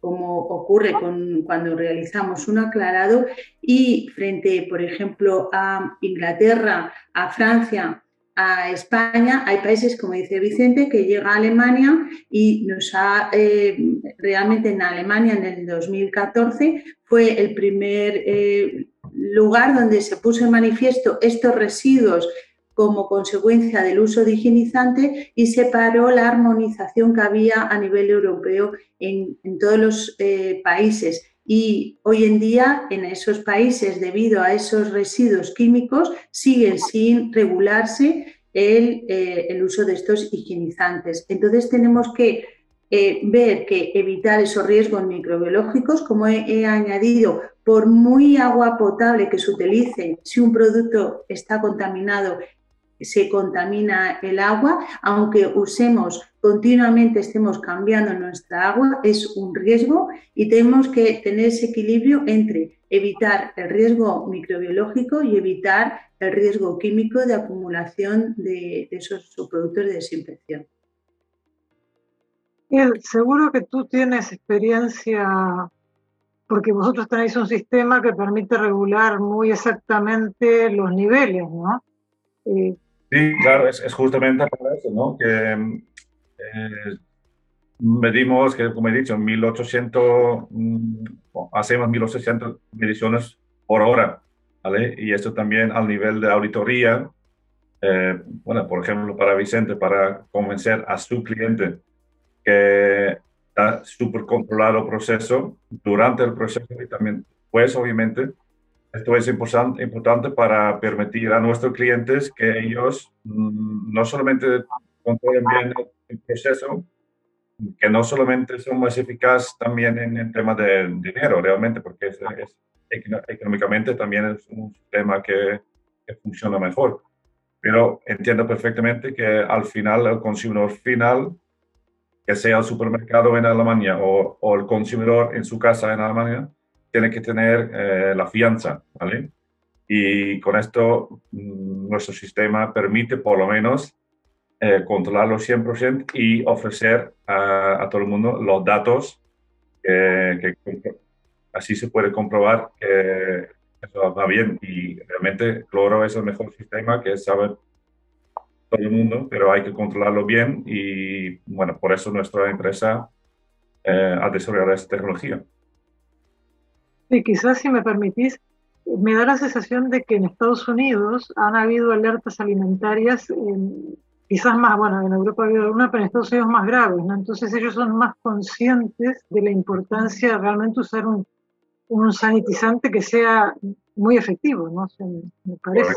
S2: como ocurre con, cuando realizamos un aclarado, y frente, por ejemplo, a Inglaterra, a Francia, a España, hay países, como dice Vicente, que llega a Alemania y nos ha, eh, realmente en Alemania en el 2014 fue el primer eh, lugar donde se puso en manifiesto estos residuos como consecuencia del uso de higienizante y se paró la armonización que había a nivel europeo en, todos los eh, países y hoy en día en esos países, debido a esos residuos químicos, siguen sin regularse el, eh, uso de estos higienizantes. Entonces tenemos que eh, ver que evitar esos riesgos microbiológicos, como he, añadido, por muy agua potable que se utilice, si un producto está contaminado, se contamina el agua, aunque usemos continuamente, estemos cambiando nuestra agua, es un riesgo y tenemos que tener ese equilibrio entre evitar el riesgo microbiológico y evitar el riesgo químico de acumulación de, esos productos de desinfección.
S1: Seguro que tú tienes experiencia porque vosotros tenéis un sistema que permite regular muy exactamente los niveles, ¿no?
S4: Eh, Sí, claro, es, justamente para eso, ¿no? Que eh, medimos, que como he dicho, 1800, mm, hacemos 1800 mediciones por hora, ¿vale? Y esto también al nivel de auditoría, eh, bueno, por ejemplo, para Vicente, para convencer a su cliente que está súper controlado el proceso, durante el proceso y también, pues obviamente, esto es importante, para permitir a nuestros clientes que ellos mm, no solamente controlen bien el proceso, que no solamente son más eficaces también en el tema de dinero, realmente, porque es, económicamente también es un sistema que, que, funciona mejor. Pero entiendo perfectamente que al final el consumidor final, sea el supermercado en Alemania o, el consumidor en su casa en Alemania, tiene que tener eh, la fianza. Y con esto mm, nuestro sistema permite por lo menos eh, controlarlo 100% y ofrecer a, todo el mundo los datos que, así se puede comprobar que eso va bien y realmente Cloro es el mejor sistema que sabe todo el mundo, pero hay que controlarlo bien y bueno, por eso nuestra empresa eh, ha desarrollado esta tecnología.
S1: Sí, quizás si me permitís, me da la sensación de que en Estados Unidos han habido alertas alimentarias, quizás más, bueno, en Europa ha habido una, pero en Estados Unidos más graves, ¿no? Entonces ellos son más conscientes de la importancia de realmente usar un, un sanitizante que sea muy efectivo, ¿no? me parece.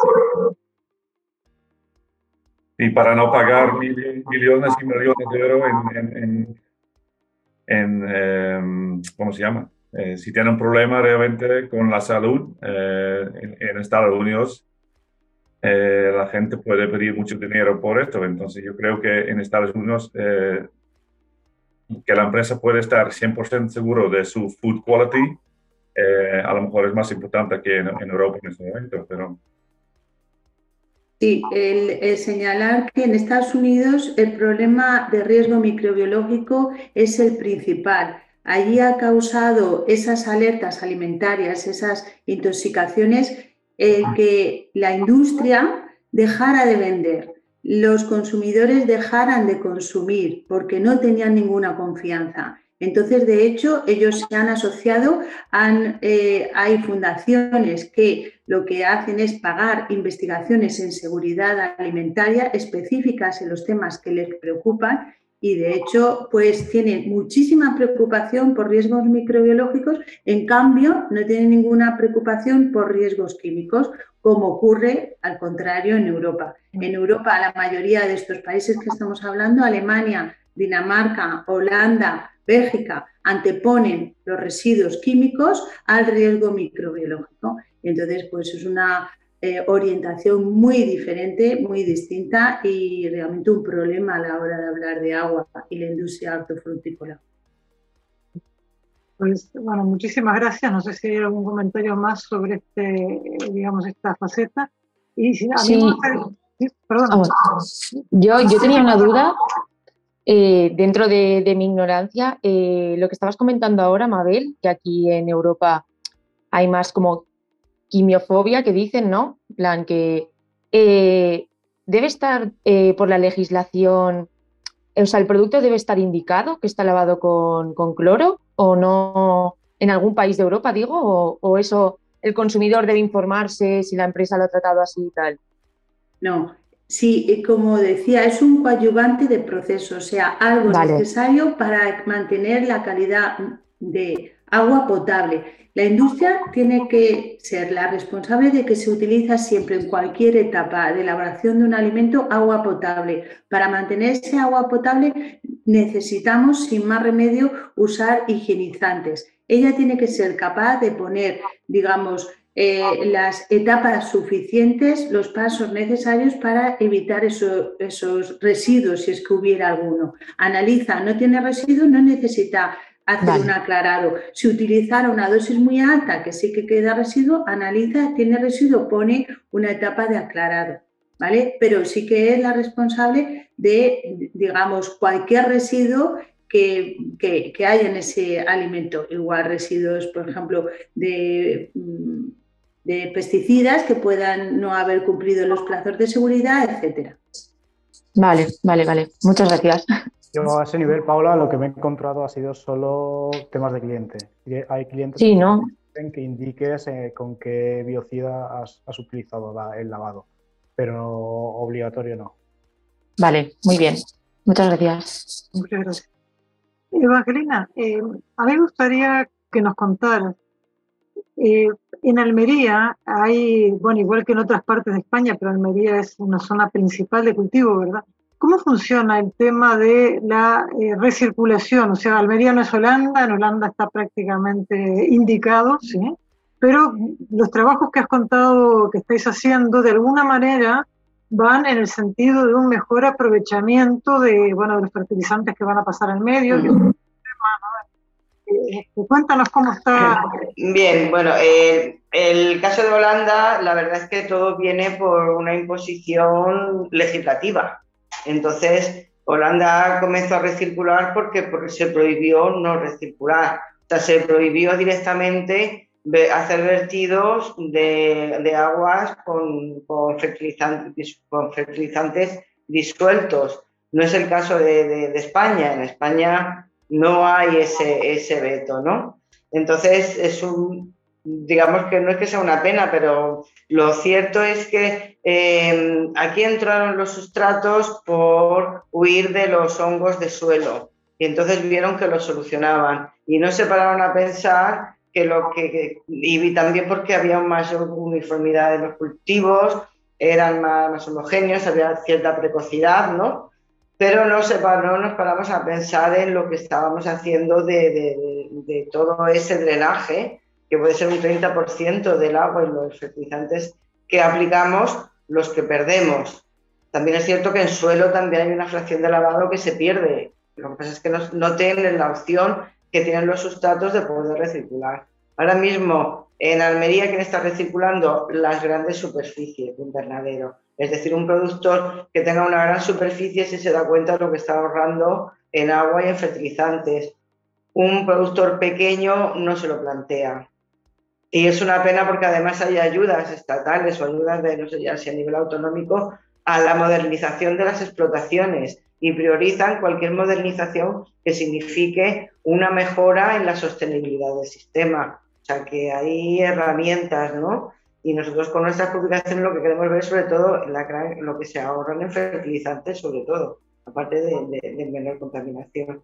S4: Y para no pagar millones y millones de euros en, en, em, ¿cómo se llama? Eh, si tiene un problema realmente con la salud eh, en, Estados Unidos, eh, la gente puede pedir mucho dinero por esto. Entonces yo creo que en Estados Unidos que la empresa puede estar 100% seguro de su food quality, a lo mejor es más importante que en, en Europa en este momento, pero...
S2: Sí, el, señalar que en Estados Unidos el problema de riesgo microbiológico es el principal. Allí ha causado esas alertas alimentarias, esas intoxicaciones, que la industria dejara de vender, los consumidores dejaran de consumir porque no tenían ninguna confianza. Entonces, de hecho, ellos se han asociado, eh, hay fundaciones que lo que hacen es pagar investigaciones en seguridad alimentaria específicas en los temas que les preocupan y de hecho pues tienen muchísima preocupación por riesgos microbiológicos, en cambio no tienen ninguna preocupación por riesgos químicos, como ocurre al contrario en Europa. En Europa la mayoría de estos países que estamos hablando, Alemania, Dinamarca, Holanda, Bélgica, anteponen los residuos químicos al riesgo microbiológico. entonces, pues es una eh, orientación muy diferente, muy distinta y realmente un problema a la hora de hablar de agua y la industria hortofrutícola.
S1: Pues bueno, muchísimas gracias. No sé si hay algún comentario más sobre este, digamos, esta faceta.
S7: Y si, sí. perdón. Ah, yo, yo tenía una duda eh, dentro de, mi ignorancia, eh, lo que estabas comentando ahora, Mabel, que aquí en Europa hay más como quimiofobia que dicen, ¿no? En plan, que eh, debe estar por la legislación, o sea, el producto debe estar indicado que está lavado con, cloro o no en algún país de Europa, digo, o, o, eso el consumidor debe informarse si la empresa lo ha tratado así y tal.
S2: No, Sí, como decía, es un coadyuvante de proceso, o sea, algo necesario para mantener la calidad de agua potable. La industria tiene que ser la responsable de que se utiliza siempre en cualquier etapa de elaboración de un alimento agua potable. Para mantener ese agua potable necesitamos, sin más remedio, usar higienizantes. Ella tiene que ser capaz de poner, digamos, eh, las etapas suficientes, los pasos necesarios para evitar esos residuos, si es que hubiera alguno. Analiza, no tiene residuos, no necesita hacer un aclarado. Si utilizara una dosis muy alta, que sí que queda residuo, analiza, tiene residuo, pone una etapa de aclarado. ¿Vale? Pero sí que es la responsable de, digamos, cualquier residuo que, que, haya en ese alimento. Igual residuos, por ejemplo, de mm, de pesticidas que puedan no haber cumplido los plazos de seguridad, etcétera.
S7: Vale, vale, vale. Muchas gracias.
S3: Yo a ese nivel, Paula, lo que me he encontrado ha sido solo temas de cliente. Hay clientes
S7: sí, ¿no?
S3: que indiques eh, con qué biocida has, utilizado el lavado, pero obligatorio no.
S7: Vale, muy bien. Muchas gracias.
S1: Muchas gracias. Evangelina, eh, a mí me gustaría que nos contaras eh, en Almería hay, bueno, igual que en otras partes de España, pero Almería es una zona principal de cultivo, ¿verdad? ¿Cómo funciona el tema de la eh, recirculación? O sea, Almería no es Holanda, en Holanda está prácticamente indicado, ¿sí? Pero los trabajos que has contado que estáis haciendo, de alguna manera, van en el sentido de un mejor aprovechamiento de, bueno, de los fertilizantes que van a pasar al medio, cuéntanos cómo está.
S5: Bien, bueno, el caso de Holanda, la verdad es que todo viene por una imposición legislativa. Entonces, Holanda comenzó a recircular porque, se prohibió no recircular. O sea, se prohibió directamente hacer vertidos de, aguas con, fertilizantes, disueltos. No es el caso de España. En España no hay ese, ese veto, ¿no? Entonces es un, digamos que no es que sea una pena, pero lo cierto es que eh, aquí entraron los sustratos por huir de los hongos de suelo y entonces vieron que lo solucionaban y no se pararon a pensar que lo que, y también porque había mayor uniformidad de los cultivos, eran más, homogéneos, había cierta precocidad, ¿no? Pero no, se, no nos paramos a pensar en lo que estábamos haciendo de, todo ese drenaje que puede ser un 30% del agua y los fertilizantes que aplicamos, los que perdemos. También es cierto que en suelo también hay una fracción de lavado que se pierde. Lo que pasa es que no, tienen la opción que tienen los sustratos de poder recircular. Ahora mismo en Almería, ¿quién está recirculando? Las grandes superficies de invernadero. Es decir, un productor que tenga una gran superficie si se da cuenta de lo que está ahorrando en agua y en fertilizantes. Un productor pequeño no se lo plantea. Y es una pena porque además hay ayudas estatales o ayudas de, no sé ya si a nivel autonómico, a la modernización de las explotaciones y priorizan cualquier modernización que signifique una mejora en la sostenibilidad del sistema. O sea, que hay herramientas, ¿no? Y nosotros con nuestras publicaciones lo que queremos ver sobre todo la, lo que se ahorran en fertilizantes, sobre todo, aparte de, de menor contaminación.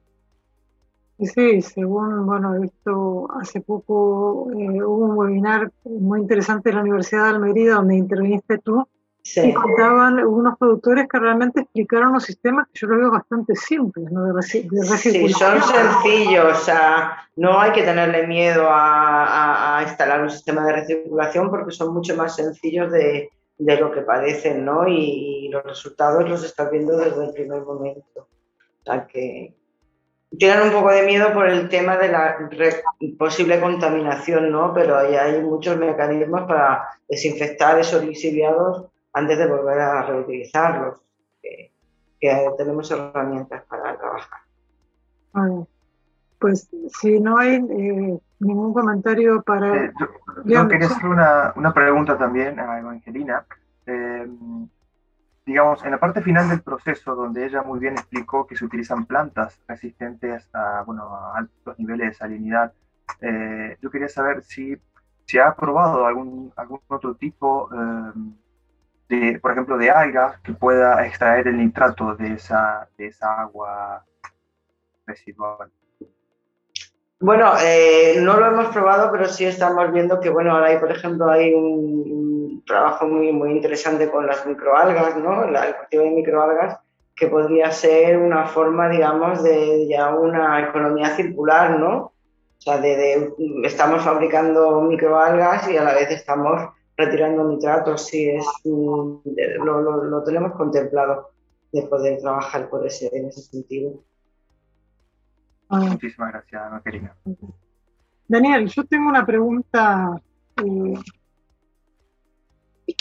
S1: Sí, según, bueno, he visto hace poco, eh, hubo un webinar muy interesante en la Universidad de Almería donde interviniste tú y contaban unos productores que realmente explicaron los sistemas que yo lo veo bastante simples, ¿no? De,
S5: Sí, son sencillos, o sea, no hay que tenerle miedo a, instalar un sistema de recirculación porque son mucho más sencillos de, de lo que padecen, ¿no? Y, y los resultados los estás viendo desde el primer momento. O sea, que, tienen un poco de miedo por el tema de la posible contaminación, ¿no? Pero ahí hay muchos mecanismos para desinfectar esos lixiviados antes de volver a reutilizarlos. Que, tenemos herramientas para trabajar.
S1: pues si no hay eh, ningún comentario para...
S8: Eh, yo, quería hacer una, una, pregunta también a Evangelina. Eh, digamos, en la parte final del proceso, donde ella muy bien explicó que se utilizan plantas resistentes a, bueno, a altos niveles de salinidad, eh, yo quería saber si se ha probado algún, algún otro tipo, eh, de, por ejemplo, de algas que pueda extraer el nitrato de esa, de esa agua residual.
S5: Bueno, eh, no lo hemos probado, pero sí estamos viendo que, bueno, ahora hay, por ejemplo, hay un, trabajo muy, muy interesante con las microalgas, ¿no? el cultivo de microalgas, que podría ser una forma, digamos, de ya una economía circular, ¿no? O sea, de, estamos fabricando microalgas y a la vez estamos retirando nitratos, sí, es, lo, lo, lo tenemos contemplado de poder trabajar por ese, en ese sentido.
S8: Muchísimas gracias, Macarena.
S1: Daniel, yo tengo una pregunta. Eh,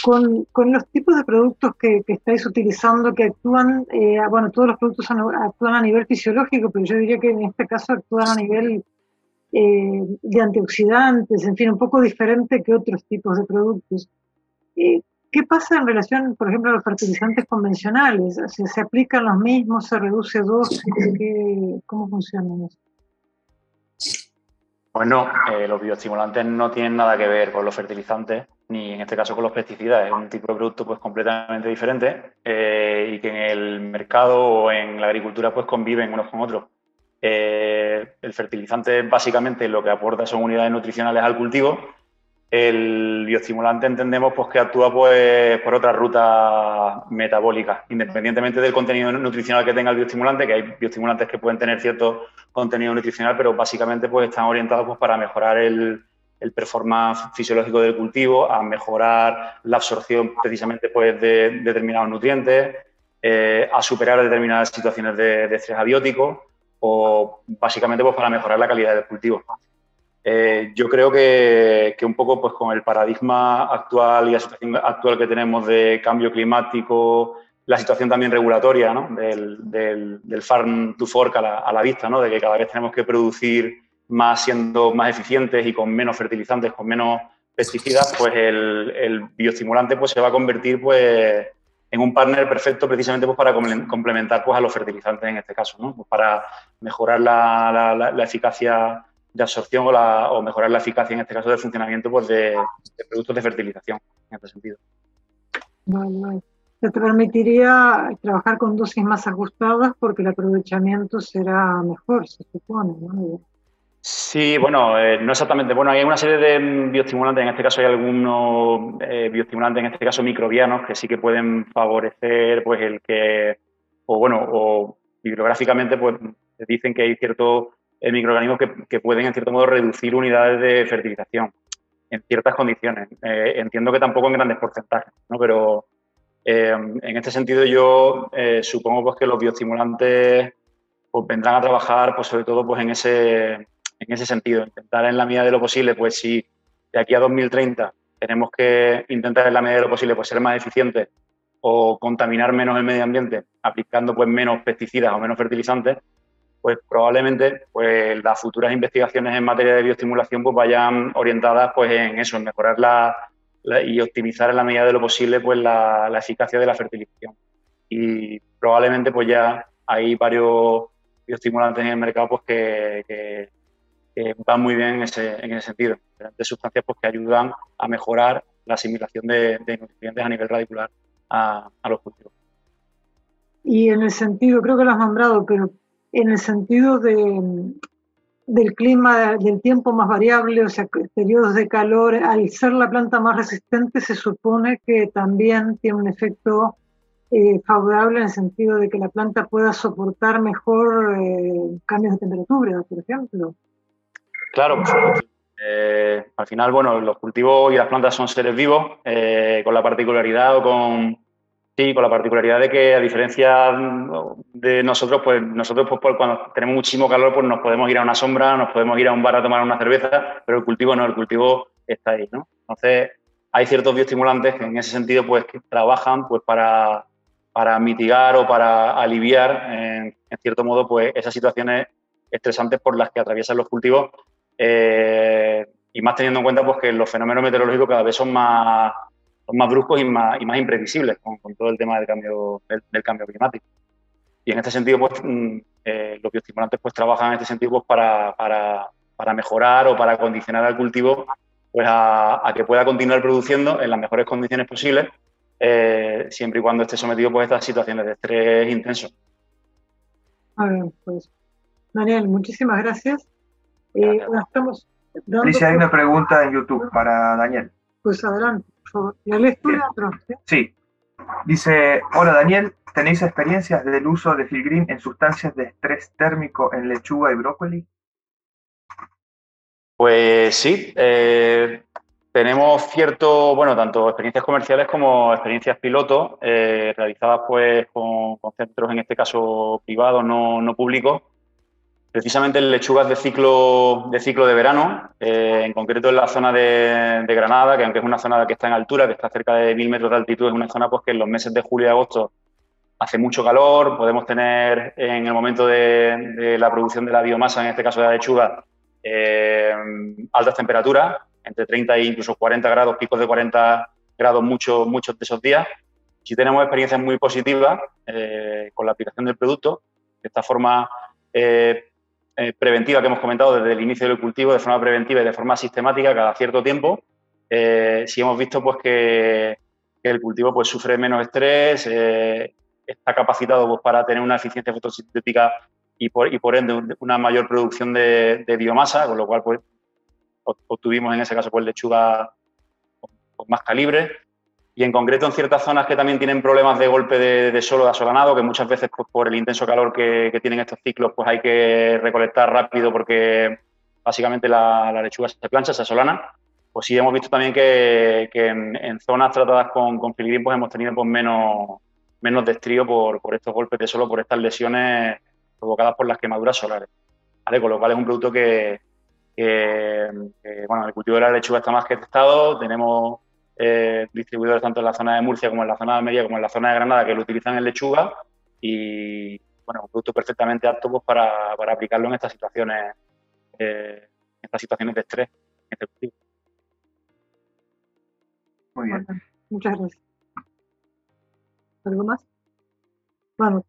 S1: con, los tipos de productos que, estáis utilizando, que actúan, eh, bueno, todos los productos actúan a nivel fisiológico, pero yo diría que en este caso actúan a nivel eh, de antioxidantes, en fin, un poco diferente que otros tipos de productos. ¿Qué pasa en relación, por ejemplo, a los fertilizantes convencionales? ¿Se, aplican los mismos? ¿Se reduce dosis? ¿Cómo funciona eso?
S6: Bueno, eh, los bioestimulantes no tienen nada que ver con los fertilizantes, ni en este caso con los pesticidas. Es un tipo de producto pues, completamente diferente eh, y que en el mercado o en la agricultura pues, conviven unos con otros. Eh, el fertilizante básicamente lo que aporta son unidades nutricionales al cultivo. El bioestimulante entendemos pues, que actúa pues, por otra ruta metabólica, independientemente del contenido nutricional que tenga el bioestimulante, que hay bioestimulantes que pueden tener cierto contenido nutricional, pero básicamente pues, están orientados pues, para mejorar el, el performance fisiológico del cultivo, a mejorar la absorción precisamente pues, de, determinados nutrientes, eh, a superar determinadas situaciones de, de estrés abiótico o básicamente pues, para mejorar la calidad del cultivo. Eh, yo creo que, un poco pues, con el paradigma actual y la situación actual que tenemos de cambio climático, la situación también regulatoria del, farm to fork a la, vista, ¿no? de que cada vez tenemos que producir más siendo más eficientes y con menos fertilizantes, con menos pesticidas, pues el, el bioestimulante pues, se va a convertir pues, en un partner perfecto precisamente pues, para complementar pues, a los fertilizantes en este caso, ¿no? Pues para mejorar la, la, la eficacia absorción o, la, o, mejorar la eficacia, en este caso, del funcionamiento pues, de, productos de fertilización, en este sentido.
S1: Vale. Te permitiría trabajar con dosis más ajustadas porque el aprovechamiento será mejor, se supone, ¿no?
S6: Sí, bueno, eh, no exactamente. Bueno, hay una serie de bioestimulantes, en este caso hay algunos eh, bioestimulantes, en este caso microbianos, que sí que pueden favorecer pues el que, o bueno, o bibliográficamente pues dicen que hay ciertos eh, microorganismos que, pueden en cierto modo reducir unidades de fertilización en ciertas condiciones. entiendo que tampoco en grandes porcentajes, ¿no? Pero en este sentido yo supongo pues que los bioestimulantes pues vendrán a trabajar pues sobre todo pues en ese en ese sentido, intentar en la medida de lo posible, pues si de aquí a 2030 tenemos que intentar en la medida de lo posible pues ser más eficientes o contaminar menos el medio ambiente aplicando pues menos pesticidas o menos fertilizantes, pues probablemente pues las futuras investigaciones en materia de bioestimulación pues vayan orientadas pues en eso, en mejorar la, y optimizar en la medida de lo posible pues la, eficacia de la fertilización. Y probablemente pues ya hay varios bioestimulantes en el mercado pues que van muy bien en ese, en ese sentido. De sustancias pues, que ayudan a mejorar la asimilación de, nutrientes a nivel radicular a, los cultivos.
S1: Y en el sentido, creo que lo has nombrado, pero en el sentido de, del clima, del tiempo más variable, o sea, periodos de calor, al ser la planta más resistente, se supone que también tiene un efecto eh, favorable en el sentido de que la planta pueda soportar mejor eh, cambios de temperatura, por ejemplo.
S6: Claro, eh, al final, bueno, los cultivos y las plantas son seres vivos, eh, con la particularidad o con, sí, con la particularidad de que a diferencia de nosotros, pues nosotros pues, cuando tenemos muchísimo calor, pues nos podemos ir a una sombra, nos podemos ir a un bar a tomar una cerveza, pero el cultivo no, el cultivo está ahí, ¿no? Entonces, hay ciertos bioestimulantes que en ese sentido, pues, que trabajan, pues, para, para mitigar o para aliviar, en, en cierto modo, pues, esas situaciones estresantes por las que atraviesan los cultivos eh, y más teniendo en cuenta pues, que los fenómenos meteorológicos cada vez son más, más bruscos y más, y más imprevisibles con, todo el tema del cambio, del, cambio climático. Y en este sentido, pues, mm, eh, los bioestimulantes pues, trabajan en este sentido pues, para, para, para, mejorar o para condicionar al cultivo pues, a, que pueda continuar produciendo en las mejores condiciones posibles, eh, siempre y cuando esté sometido pues, a estas situaciones de estrés intenso.
S1: Ver, pues, Daniel, muchísimas gracias. Eh,
S8: estamos Alicia, hay una pregunta en YouTube para Daniel.
S1: Pues adelante, por favor. ¿La lectura?
S8: Sí. Dice, hola Daniel, ¿tenéis experiencias del uso de Filgrim en sustancias de estrés térmico en lechuga y brócoli?
S6: Pues sí, eh, tenemos cierto, bueno, tanto experiencias comerciales como experiencias piloto, eh, realizadas pues con, centros, en este caso privados, no, no públicos, precisamente en lechugas de ciclo de, ciclo de verano, eh, en concreto en la zona de, Granada, que aunque es una zona que está en altura, que está cerca de mil metros de altitud, es una zona pues, que en los meses de julio y agosto hace mucho calor, podemos tener en el momento de, la producción de la biomasa, en este caso de la lechuga, eh, altas temperaturas, entre 30 e incluso 40 grados, picos de 40 grados muchos muchos de esos días. Sí tenemos experiencias muy positivas eh, con la aplicación del producto. De esta forma, preventiva que hemos comentado desde el inicio del cultivo, de forma preventiva y de forma sistemática cada cierto tiempo, eh, si hemos visto pues que, el cultivo pues sufre menos estrés, eh, está capacitado pues, para tener una eficiencia fotosintética y por, y por ende una mayor producción de, biomasa, con lo cual pues obtuvimos en ese caso pues lechuga más calibre y en concreto en ciertas zonas que también tienen problemas de golpe de, suelo de asolanado, que muchas veces pues, por el intenso calor que, tienen estos ciclos, pues hay que recolectar rápido porque básicamente la, lechuga se plancha, se asolana. Pues sí hemos visto también que, en, zonas tratadas con, con pues hemos tenido pues, menos, menos destrío por, estos golpes de suelo, por estas lesiones provocadas por las quemaduras solares. Con lo cual es un producto que, bueno, el cultivo de la lechuga está más que testado, tenemos eh, distribuidores tanto en la zona de Murcia como en la zona de Almería como en la zona de Granada que lo utilizan en lechuga y bueno, un producto perfectamente apto pues, para, para, aplicarlo en estas situaciones, eh, estas situaciones de estrés
S1: este Muy bien. muchas gracias. ¿Algo más? Bueno,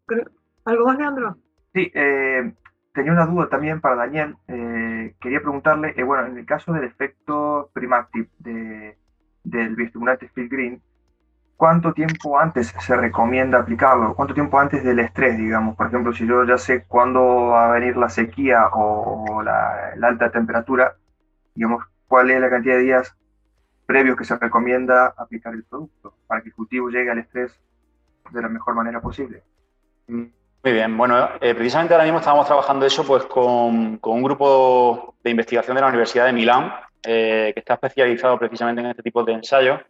S1: ¿algo más, Leandro?
S8: Sí, eh, tenía una duda también para Daniel. Eh, quería preguntarle, eh, bueno, en el caso del efecto primactive de, del biestimulante Phil Green, ¿cuánto tiempo antes se recomienda aplicarlo? ¿Cuánto tiempo antes del estrés, digamos? Por ejemplo, si yo ya sé cuándo va a venir la sequía o, la, alta temperatura, digamos, ¿cuál es la cantidad de días previos que se recomienda aplicar el producto para que el cultivo llegue al estrés de la mejor manera posible?
S6: Muy bien, bueno, eh, precisamente ahora mismo estamos trabajando eso pues con, un grupo de investigación de la Universidad de Milán eh, que está especializado precisamente en este tipo de ensayos.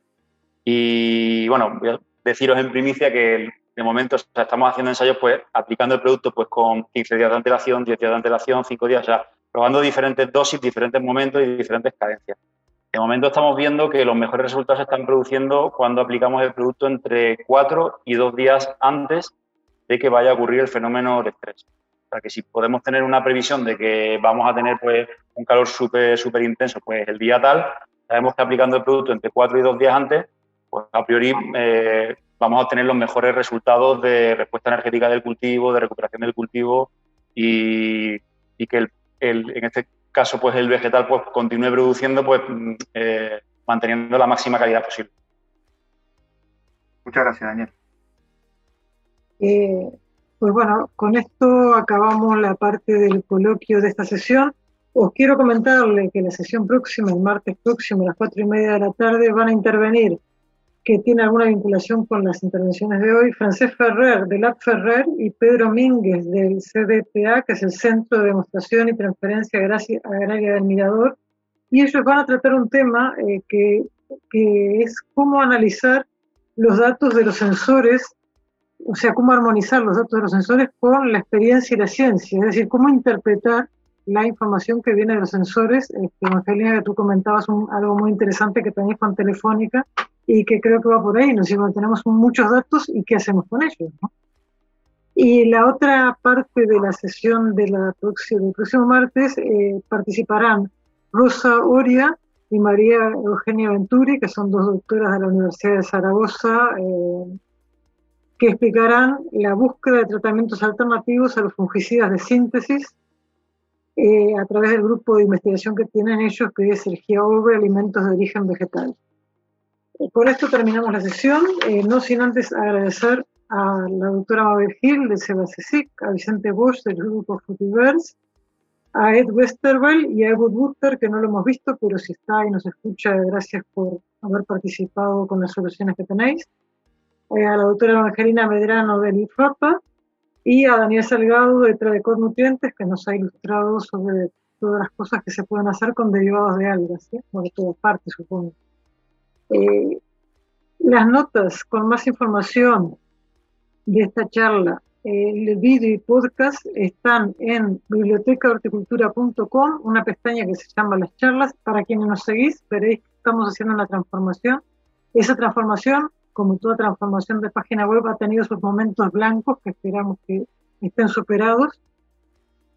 S6: Y bueno, voy a deciros en primicia que de momento estamos haciendo ensayos pues aplicando el producto pues con 15 días de antelación, 10 días de antelación, 5 días, o sea, probando diferentes dosis, diferentes momentos y diferentes cadencias. De momento estamos viendo que los mejores resultados se están produciendo cuando aplicamos el producto entre 4 y 2 días antes de que vaya a ocurrir el fenómeno de estrés. O sea, que si podemos tener una previsión de que vamos a tener pues, un calor súper súper intenso pues, el día tal, sabemos que aplicando el producto entre cuatro y dos días antes, pues a priori eh, vamos a obtener los mejores resultados de respuesta energética del cultivo, de recuperación del cultivo y, y que el, el, en este caso pues el vegetal pues continúe produciendo pues mm, eh, manteniendo la máxima calidad posible.
S8: Muchas gracias, Daniel.
S1: Eh, pues bueno, con esto acabamos la parte del coloquio de esta sesión. Os quiero comentarle que la sesión próxima, el martes próximo a las cuatro y media de la tarde, van a intervenir, que tiene alguna vinculación con las intervenciones de hoy, Francés Ferrer del Lab Ferrer y Pedro Mínguez del CDTA, que es el Centro de Demostración y Transferencia Agraria del Mirador. Y ellos van a tratar un tema eh, que, que es cómo analizar los datos de los sensores o sea, cómo armonizar los datos de los sensores con la experiencia y la ciencia, es decir, cómo interpretar la información que viene de los sensores. Este, Evangelina, que tú comentabas algo muy interesante que tenéis con Telefónica y que creo que va por ahí, ¿no? Si tenemos muchos datos y qué hacemos con ellos, ¿no? Y la otra parte de la sesión de la próxima, del próximo martes eh, participarán Rosa Oria y María Eugenia Venturi, que son dos doctoras de la Universidad de Zaragoza, eh, que explicarán la búsqueda de tratamientos alternativos a los fungicidas de síntesis eh, a través del grupo de investigación que tienen ellos, que es el GIAOVE Alimentos de Origen Vegetal. Eh, por esto terminamos la sesión, eh, no sin antes agradecer a la doctora Mabel Gil de CBCSIC, a Vicente Bosch del grupo Futiverse, a Ed Westerwell y a Edward Buster, que no lo hemos visto, pero si está y nos escucha, gracias por haber participado con las soluciones que tenéis. Eh, a la doctora Evangelina Medrano del IFAPA y a Daniel Salgado de Tradecor Nutrientes, que nos ha ilustrado sobre todas las cosas que se pueden hacer con derivados de algas, ¿sí? de todas partes, supongo. Eh, las notas con más información de esta charla, el vídeo y podcast están en bibliotecahorticultura.com, una pestaña que se llama Las charlas. Para quienes nos seguís, veréis que estamos haciendo una transformación. Esa transformación como toda transformación de página web, ha tenido sus momentos blancos que esperamos que estén superados.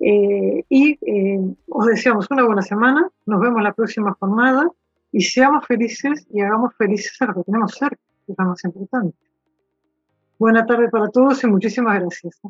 S1: Eh, y eh, os deseamos una buena semana, nos vemos la próxima jornada y seamos felices y hagamos felices a los que tenemos cerca, que es lo más importante. Buena tarde para todos y muchísimas gracias.